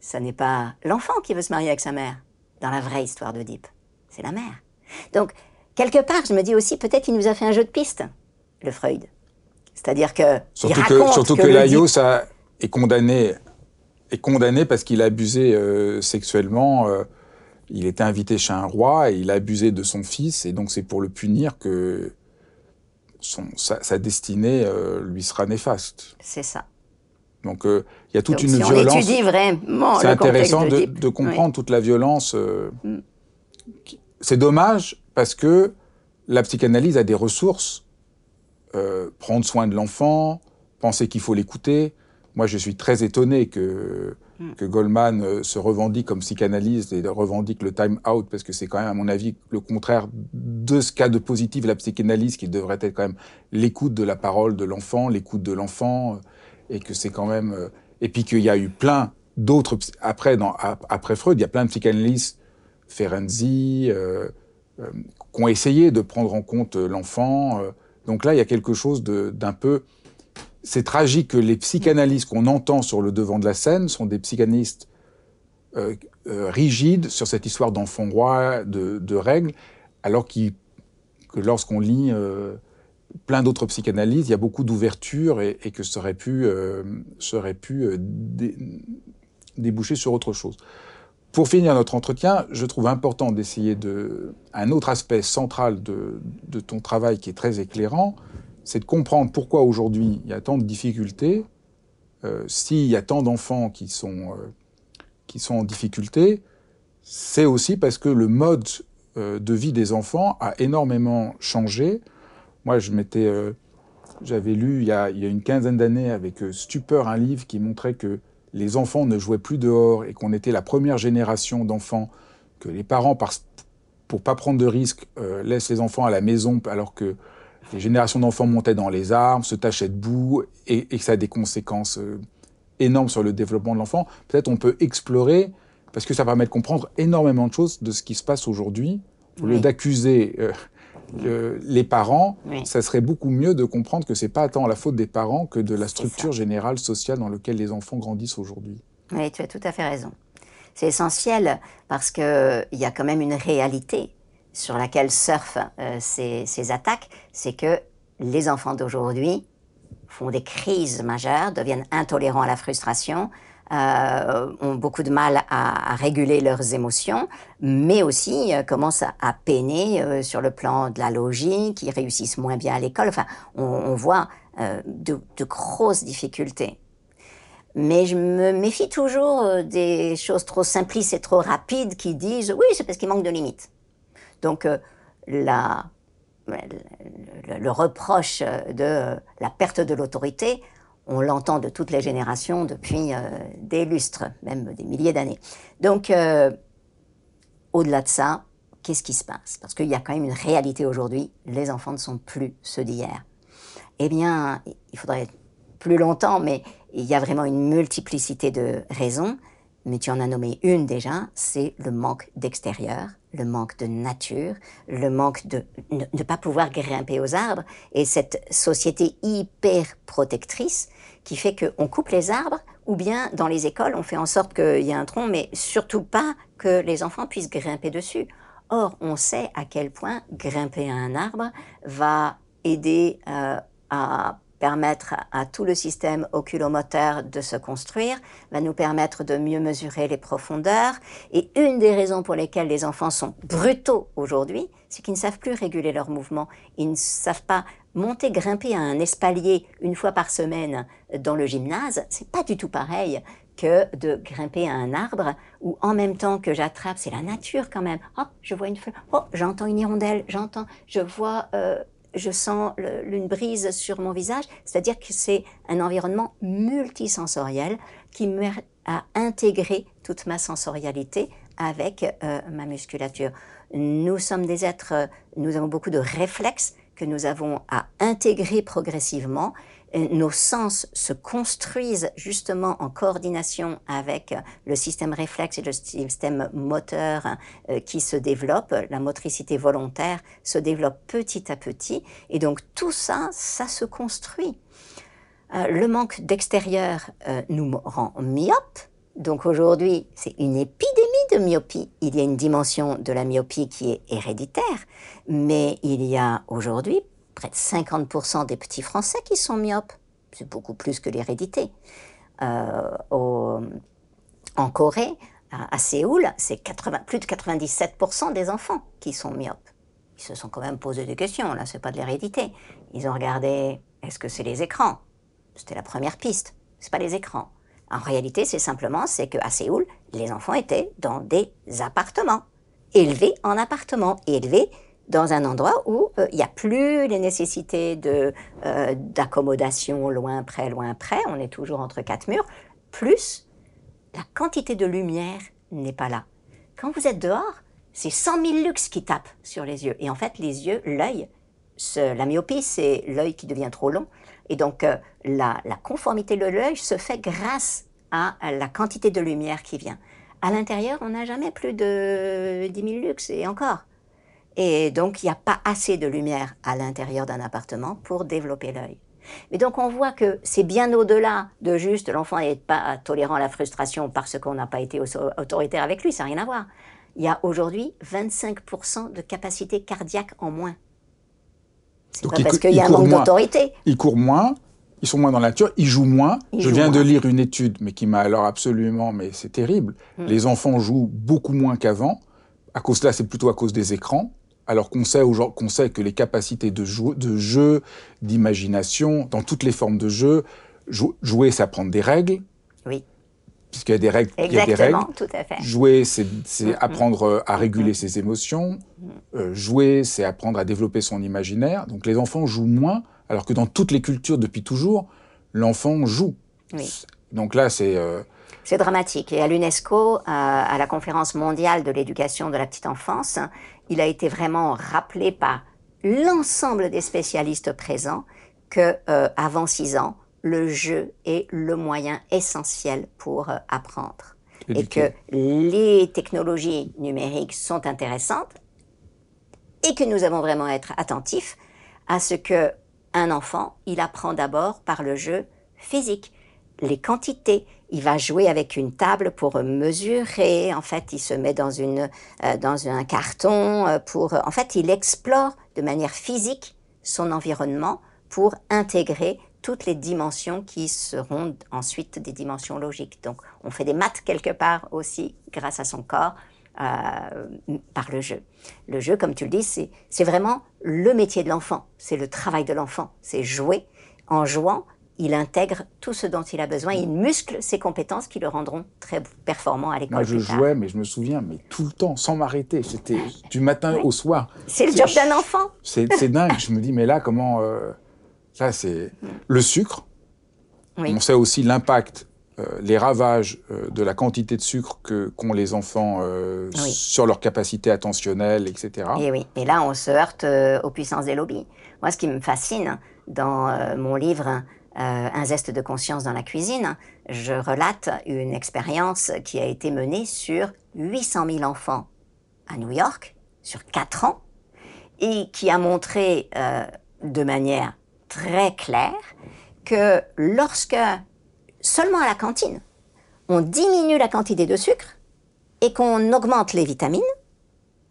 Speaker 2: Ce n'est pas l'enfant qui veut se marier avec sa mère, dans la vraie histoire d'Oedipe, c'est la mère. Donc, quelque part, je me dis aussi, peut-être il nous a fait un jeu de piste, le Freud. C'est-à-dire que.
Speaker 1: Surtout
Speaker 2: il
Speaker 1: que, surtout que,
Speaker 2: l'Oedipe-
Speaker 1: Laios a- est condamné, est condamné parce qu'il a abusé euh, sexuellement. euh, il était invité chez un roi et il a abusé de son fils et donc c'est pour le punir que son, sa, sa destinée euh, lui sera néfaste.
Speaker 2: C'est ça.
Speaker 1: Donc euh, il y a toute
Speaker 2: Donc,
Speaker 1: une
Speaker 2: si on
Speaker 1: violence.
Speaker 2: étudie vraiment
Speaker 1: C'est intéressant de, comprendre toute la violence. euh,
Speaker 2: Mm.
Speaker 1: qui- C'est dommage parce que la psychanalyse a des ressources. euh, prendre soin de l'enfant, penser qu'il faut l'écouter. Moi, je suis très étonné que,
Speaker 2: Mm.
Speaker 1: que Goldman euh, se revendique comme psychanalyste et revendique le time out parce que c'est quand même, à mon avis, le contraire de ce cas de positif la psychanalyse qui devrait être quand même l'écoute de la parole de l'enfant, l'écoute de l'enfant, euh, et que c'est quand même. et puis qu'il y a eu plein d'autres. Après, dans, après Freud, il y a plein de psychanalystes, Ferenczi, euh, euh, qui ont essayé de prendre en compte euh, l'enfant. donc là, il y a quelque chose d'un peu. C'est tragique que les psychanalystes qu'on entend sur le devant de la scène sont des psychanalystes rigides sur cette histoire d'enfant roi, de, règles, alors que lorsqu'on lit plein d'autres psychanalyses, il y a beaucoup d'ouverture et, que ça aurait pu, ça aurait pu dé- déboucher sur autre chose. Pour finir notre entretien, je trouve important d'essayer de... Un autre aspect central de, de ton travail qui est très éclairant, c'est de comprendre pourquoi aujourd'hui il y a tant de difficultés, euh, s'il y a tant d'enfants qui sont, euh, qui sont en difficulté, c'est aussi parce que le mode euh, de vie des enfants a énormément changé. Moi, je m'étais, j'avais lu il y, a, il y a une quinzaine d'années avec stupeur un livre qui montrait que les enfants ne jouaient plus dehors et qu'on était la première génération d'enfants que les parents, par, pour pas prendre de risques, euh, laissent les enfants à la maison alors que les générations d'enfants montaient dans les arbres, se tachaient debout et, et que ça a des conséquences euh, énormes sur le développement de l'enfant. Peut-être on peut explorer parce que ça permet de comprendre énormément de choses de ce qui se passe aujourd'hui. Au lieu
Speaker 2: Oui.
Speaker 1: d'accuser euh, le- les parents,
Speaker 2: Oui.
Speaker 1: ça serait beaucoup mieux de comprendre que c'est pas tant la faute des parents que de la structure générale sociale dans laquelle les enfants grandissent aujourd'hui.
Speaker 2: Oui, tu as tout à fait raison. C'est essentiel parce qu'il y a quand même une réalité sur laquelle surfent euh, ces, ces attaques, c'est que les enfants d'aujourd'hui font des crises majeures, deviennent intolérants à la frustration, euh, ont beaucoup de mal à, réguler leurs émotions, mais aussi euh, commencent à, peiner euh, sur le plan de la logique, ils réussissent moins bien à l'école. Enfin, on, voit de, grosses difficultés. Mais je me méfie toujours des choses trop simplistes et trop rapides qui disent oui, c'est parce qu'il manque de limites. Donc, le, reproche de la perte de l'autorité, on l'entend de toutes les générations depuis euh, des lustres, même des milliers d'années. Donc, euh, au-delà de ça, qu'est-ce qui se passe? Parce qu'il y a quand même une réalité aujourd'hui, les enfants ne sont plus ceux d'hier. Eh bien, il faudrait plus longtemps, mais il y a vraiment une multiplicité de raisons. Mais tu en as nommé une déjà, c'est le manque d'extérieur, le manque de nature, le manque de ne pas pouvoir grimper aux arbres et cette société hyper protectrice qui fait qu'on coupe les arbres ou bien dans les écoles on fait en sorte qu'il y ait un tronc mais surtout pas que les enfants puissent grimper dessus. Or, on sait à quel point grimper à un arbre va aider euh, à permettre à tout le système oculomoteur de se construire, va nous permettre de mieux mesurer les profondeurs. Et une des raisons pour lesquelles les enfants sont brutaux aujourd'hui, c'est qu'ils ne savent plus réguler leurs mouvements. Ils ne savent pas monter, grimper à un espalier une fois par semaine dans le gymnase. C'est pas du tout pareil que de grimper à un arbre où en même temps que j'attrape, c'est la nature quand même. Oh, je vois une fleur. Oh, j'entends une hirondelle. J'entends, je vois euh, je sens une brise sur mon visage, c'est-à-dire que c'est un environnement multisensoriel qui m'aide à intégrer toute ma sensorialité avec euh, ma musculature. Nous sommes des êtres, euh, nous avons beaucoup de réflexes que nous avons à intégrer progressivement. Nos sens se construisent justement en coordination avec le système réflexe et le système moteur euh, qui se développe, la motricité volontaire se développe petit à petit, et donc tout ça, ça se construit. Euh, le manque d'extérieur euh, nous rend myopes, donc aujourd'hui, c'est une épidémie de myopie. Il y a une dimension de la myopie qui est héréditaire, mais il y a aujourd'hui près de 50% des petits Français qui sont myopes. C'est beaucoup plus que l'hérédité. Euh, en Corée, à, Séoul, c'est plus de 97% des enfants qui sont myopes. Ils se sont quand même posé des questions, là, c'est pas de l'hérédité. Ils ont regardé, est-ce que c'est les écrans? C'était la première piste. C'est pas les écrans. En réalité, c'est simplement, c'est qu'à Séoul, les enfants étaient dans des appartements, élevés en appartements, élevés dans un endroit où euh, il n'y a plus les nécessités de euh, d'accommodation loin, près, loin, près, on est toujours entre quatre murs, plus la quantité de lumière n'est pas là. Quand vous êtes dehors, c'est 100 000 lux qui tapent sur les yeux. Et en fait, les yeux, l'œil, la myopie, c'est l'œil qui devient trop long. Et donc, euh, la, conformité de l'œil se fait grâce à, à la quantité de lumière qui vient. À l'intérieur, on n'a jamais plus de 10 000 lux, et encore. Et donc, il n'y a pas assez de lumière à l'intérieur d'un appartement pour développer l'œil. Mais donc, on voit que c'est bien au-delà de juste l'enfant n'est pas tolérant à la frustration parce qu'on n'a pas été autoritaire avec lui, ça n'a rien à voir. Il y a aujourd'hui 25% de capacité cardiaque en moins. C'est pas parce qu'il y a un manque d'autorité.
Speaker 1: Ils courent moins, ils sont moins dans la nature, ils jouent moins. Je viens de lire une étude, mais qui m'a alors absolument, mais c'est terrible. Hmm. Les enfants jouent beaucoup moins qu'avant. À cause de là, c'est plutôt à cause des écrans alors qu'on sait, qu'on sait que les capacités de, de jeu, d'imagination, dans toutes les formes de jeu, jouer, c'est apprendre des règles.
Speaker 2: Oui.
Speaker 1: Puisqu'il y a des règles.
Speaker 2: Exactement,
Speaker 1: il y a des règles.
Speaker 2: tout à fait.
Speaker 1: Jouer, c'est mm-hmm. apprendre euh, à réguler mm-hmm. ses émotions. Mm-hmm. Euh, jouer, c'est apprendre à développer son imaginaire. Donc les enfants jouent moins, alors que dans toutes les cultures depuis toujours, l'enfant joue.
Speaker 2: Oui.
Speaker 1: Donc là, c'est... Euh,
Speaker 2: c'est dramatique. Et à l'UNESCO, à la conférence mondiale de l'éducation de la petite enfance, il a été vraiment rappelé par l'ensemble des spécialistes présents que euh, avant 6 ans, le jeu est le moyen essentiel pour euh, apprendre. Et que les technologies numériques sont intéressantes et que nous avons vraiment à être attentifs à ce que un enfant, il apprend d'abord par le jeu physique, les quantités, il va jouer avec une table pour mesurer. En fait, il se met dans, une, euh, dans un carton euh, pour. En fait, il explore de manière physique son environnement pour intégrer toutes les dimensions qui seront ensuite des dimensions logiques. Donc, on fait des maths quelque part aussi grâce à son corps. Euh, par le jeu. Le jeu, comme tu le dis, c'est vraiment le métier de l'enfant, c'est le travail de l'enfant, c'est jouer. En jouant, il intègre tout ce dont il a besoin, il muscle ses compétences qui le rendront très performant à l'école. Moi,
Speaker 1: je jouais, mais je me souviens, mais tout le temps, sans m'arrêter. C'était du matin au soir.
Speaker 2: C'est le job d'un enfant.
Speaker 1: C'est dingue. je me dis, mais là, comment. Euh, là, c'est. Le sucre. On sait aussi l'impact les ravages de la quantité de sucre que qu'ont les enfants sur leur capacité attentionnelle, etc.
Speaker 2: Et oui, et là on se heurte aux puissances des lobbies. Moi, ce qui me fascine dans mon livre Un zeste de conscience dans la cuisine, je relate une expérience qui a été menée sur 800 000 enfants à New York, sur 4 ans, et qui a montré de manière très claire que lorsque, seulement à la cantine, on diminue la quantité de sucre et qu'on augmente les vitamines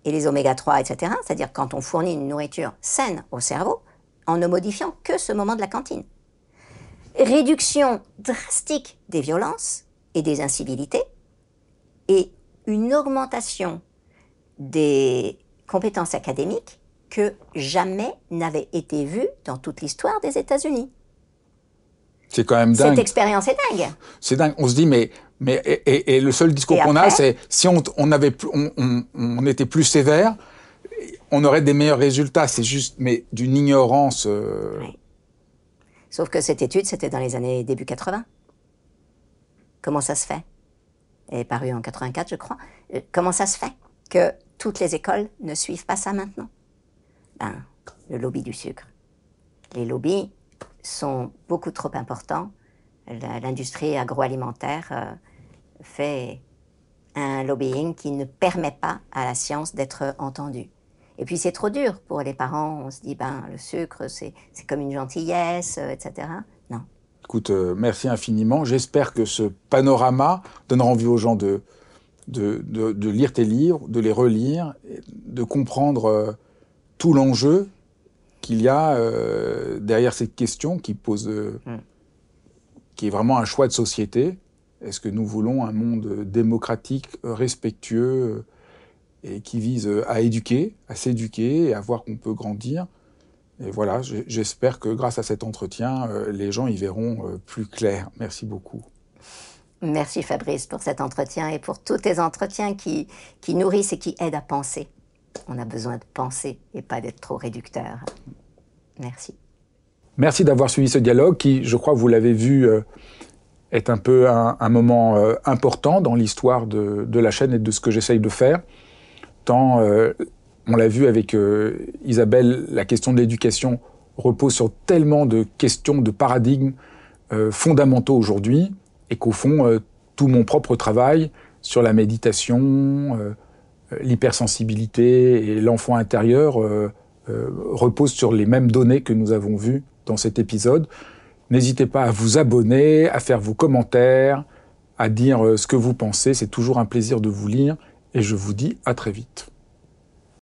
Speaker 2: et les oméga 3, etc., c'est-à-dire quand on fournit une nourriture saine au cerveau, en ne modifiant que ce moment de la cantine. Réduction drastique des violences et des incivilités et une augmentation des compétences académiques que jamais n'avait été vu dans toute l'histoire des États-Unis.
Speaker 1: C'est quand même dingue.
Speaker 2: Cette expérience est dingue.
Speaker 1: C'est dingue. On se dit, mais, mais et, le seul discours qu'on a, c'est si on, on avait, on, on, était plus sévère, on aurait des meilleurs résultats. C'est juste, mais d'une ignorance. Euh,
Speaker 2: Sauf que cette étude, c'était dans les années début 80. Comment ça se fait? Elle est parue en 84, je crois. Euh, comment ça se fait que toutes les écoles ne suivent pas ça maintenant? Ben, le lobby du sucre. Les lobbies sont beaucoup trop importants. L'industrie agroalimentaire euh, fait un lobbying qui ne permet pas à la science d'être entendue. Et puis c'est trop dur pour les parents. On se dit, ben, le sucre, c'est comme une gentillesse, euh, etc. Non.
Speaker 1: Écoute, euh, merci infiniment. J'espère que ce panorama donnera envie aux gens de, de, de, lire tes livres, de les relire, de comprendre tout l'enjeu qu'il y a euh, derrière cette question qui pose, euh, mm. qui est vraiment un choix de société. Est-ce que nous voulons un monde démocratique, respectueux euh, et qui vise à éduquer, à s'éduquer et à voir qu'on peut grandir Et voilà, j'espère que grâce à cet entretien, les gens y verront plus clair. Merci beaucoup.
Speaker 2: Merci Fabrice pour cet entretien et pour tous tes entretiens qui, qui nourrissent et qui aident à penser. On a besoin de penser et pas d'être trop réducteur. Merci.
Speaker 1: Merci d'avoir suivi ce dialogue qui, je crois, vous l'avez vu, euh, est un peu un, moment euh, important dans l'histoire de, la chaîne et de ce que j'essaye de faire. Euh, on l'a vu avec Isabelle, la question de l'éducation repose sur tellement de questions, de paradigmes fondamentaux aujourd'hui, et qu'au fond, tout mon propre travail sur la méditation, l'hypersensibilité et l'enfant intérieur euh, euh, reposent sur les mêmes données que nous avons vues dans cet épisode. N'hésitez pas à vous abonner, à faire vos commentaires, à dire euh, ce que vous pensez. C'est toujours un plaisir de vous lire et je vous dis à très vite.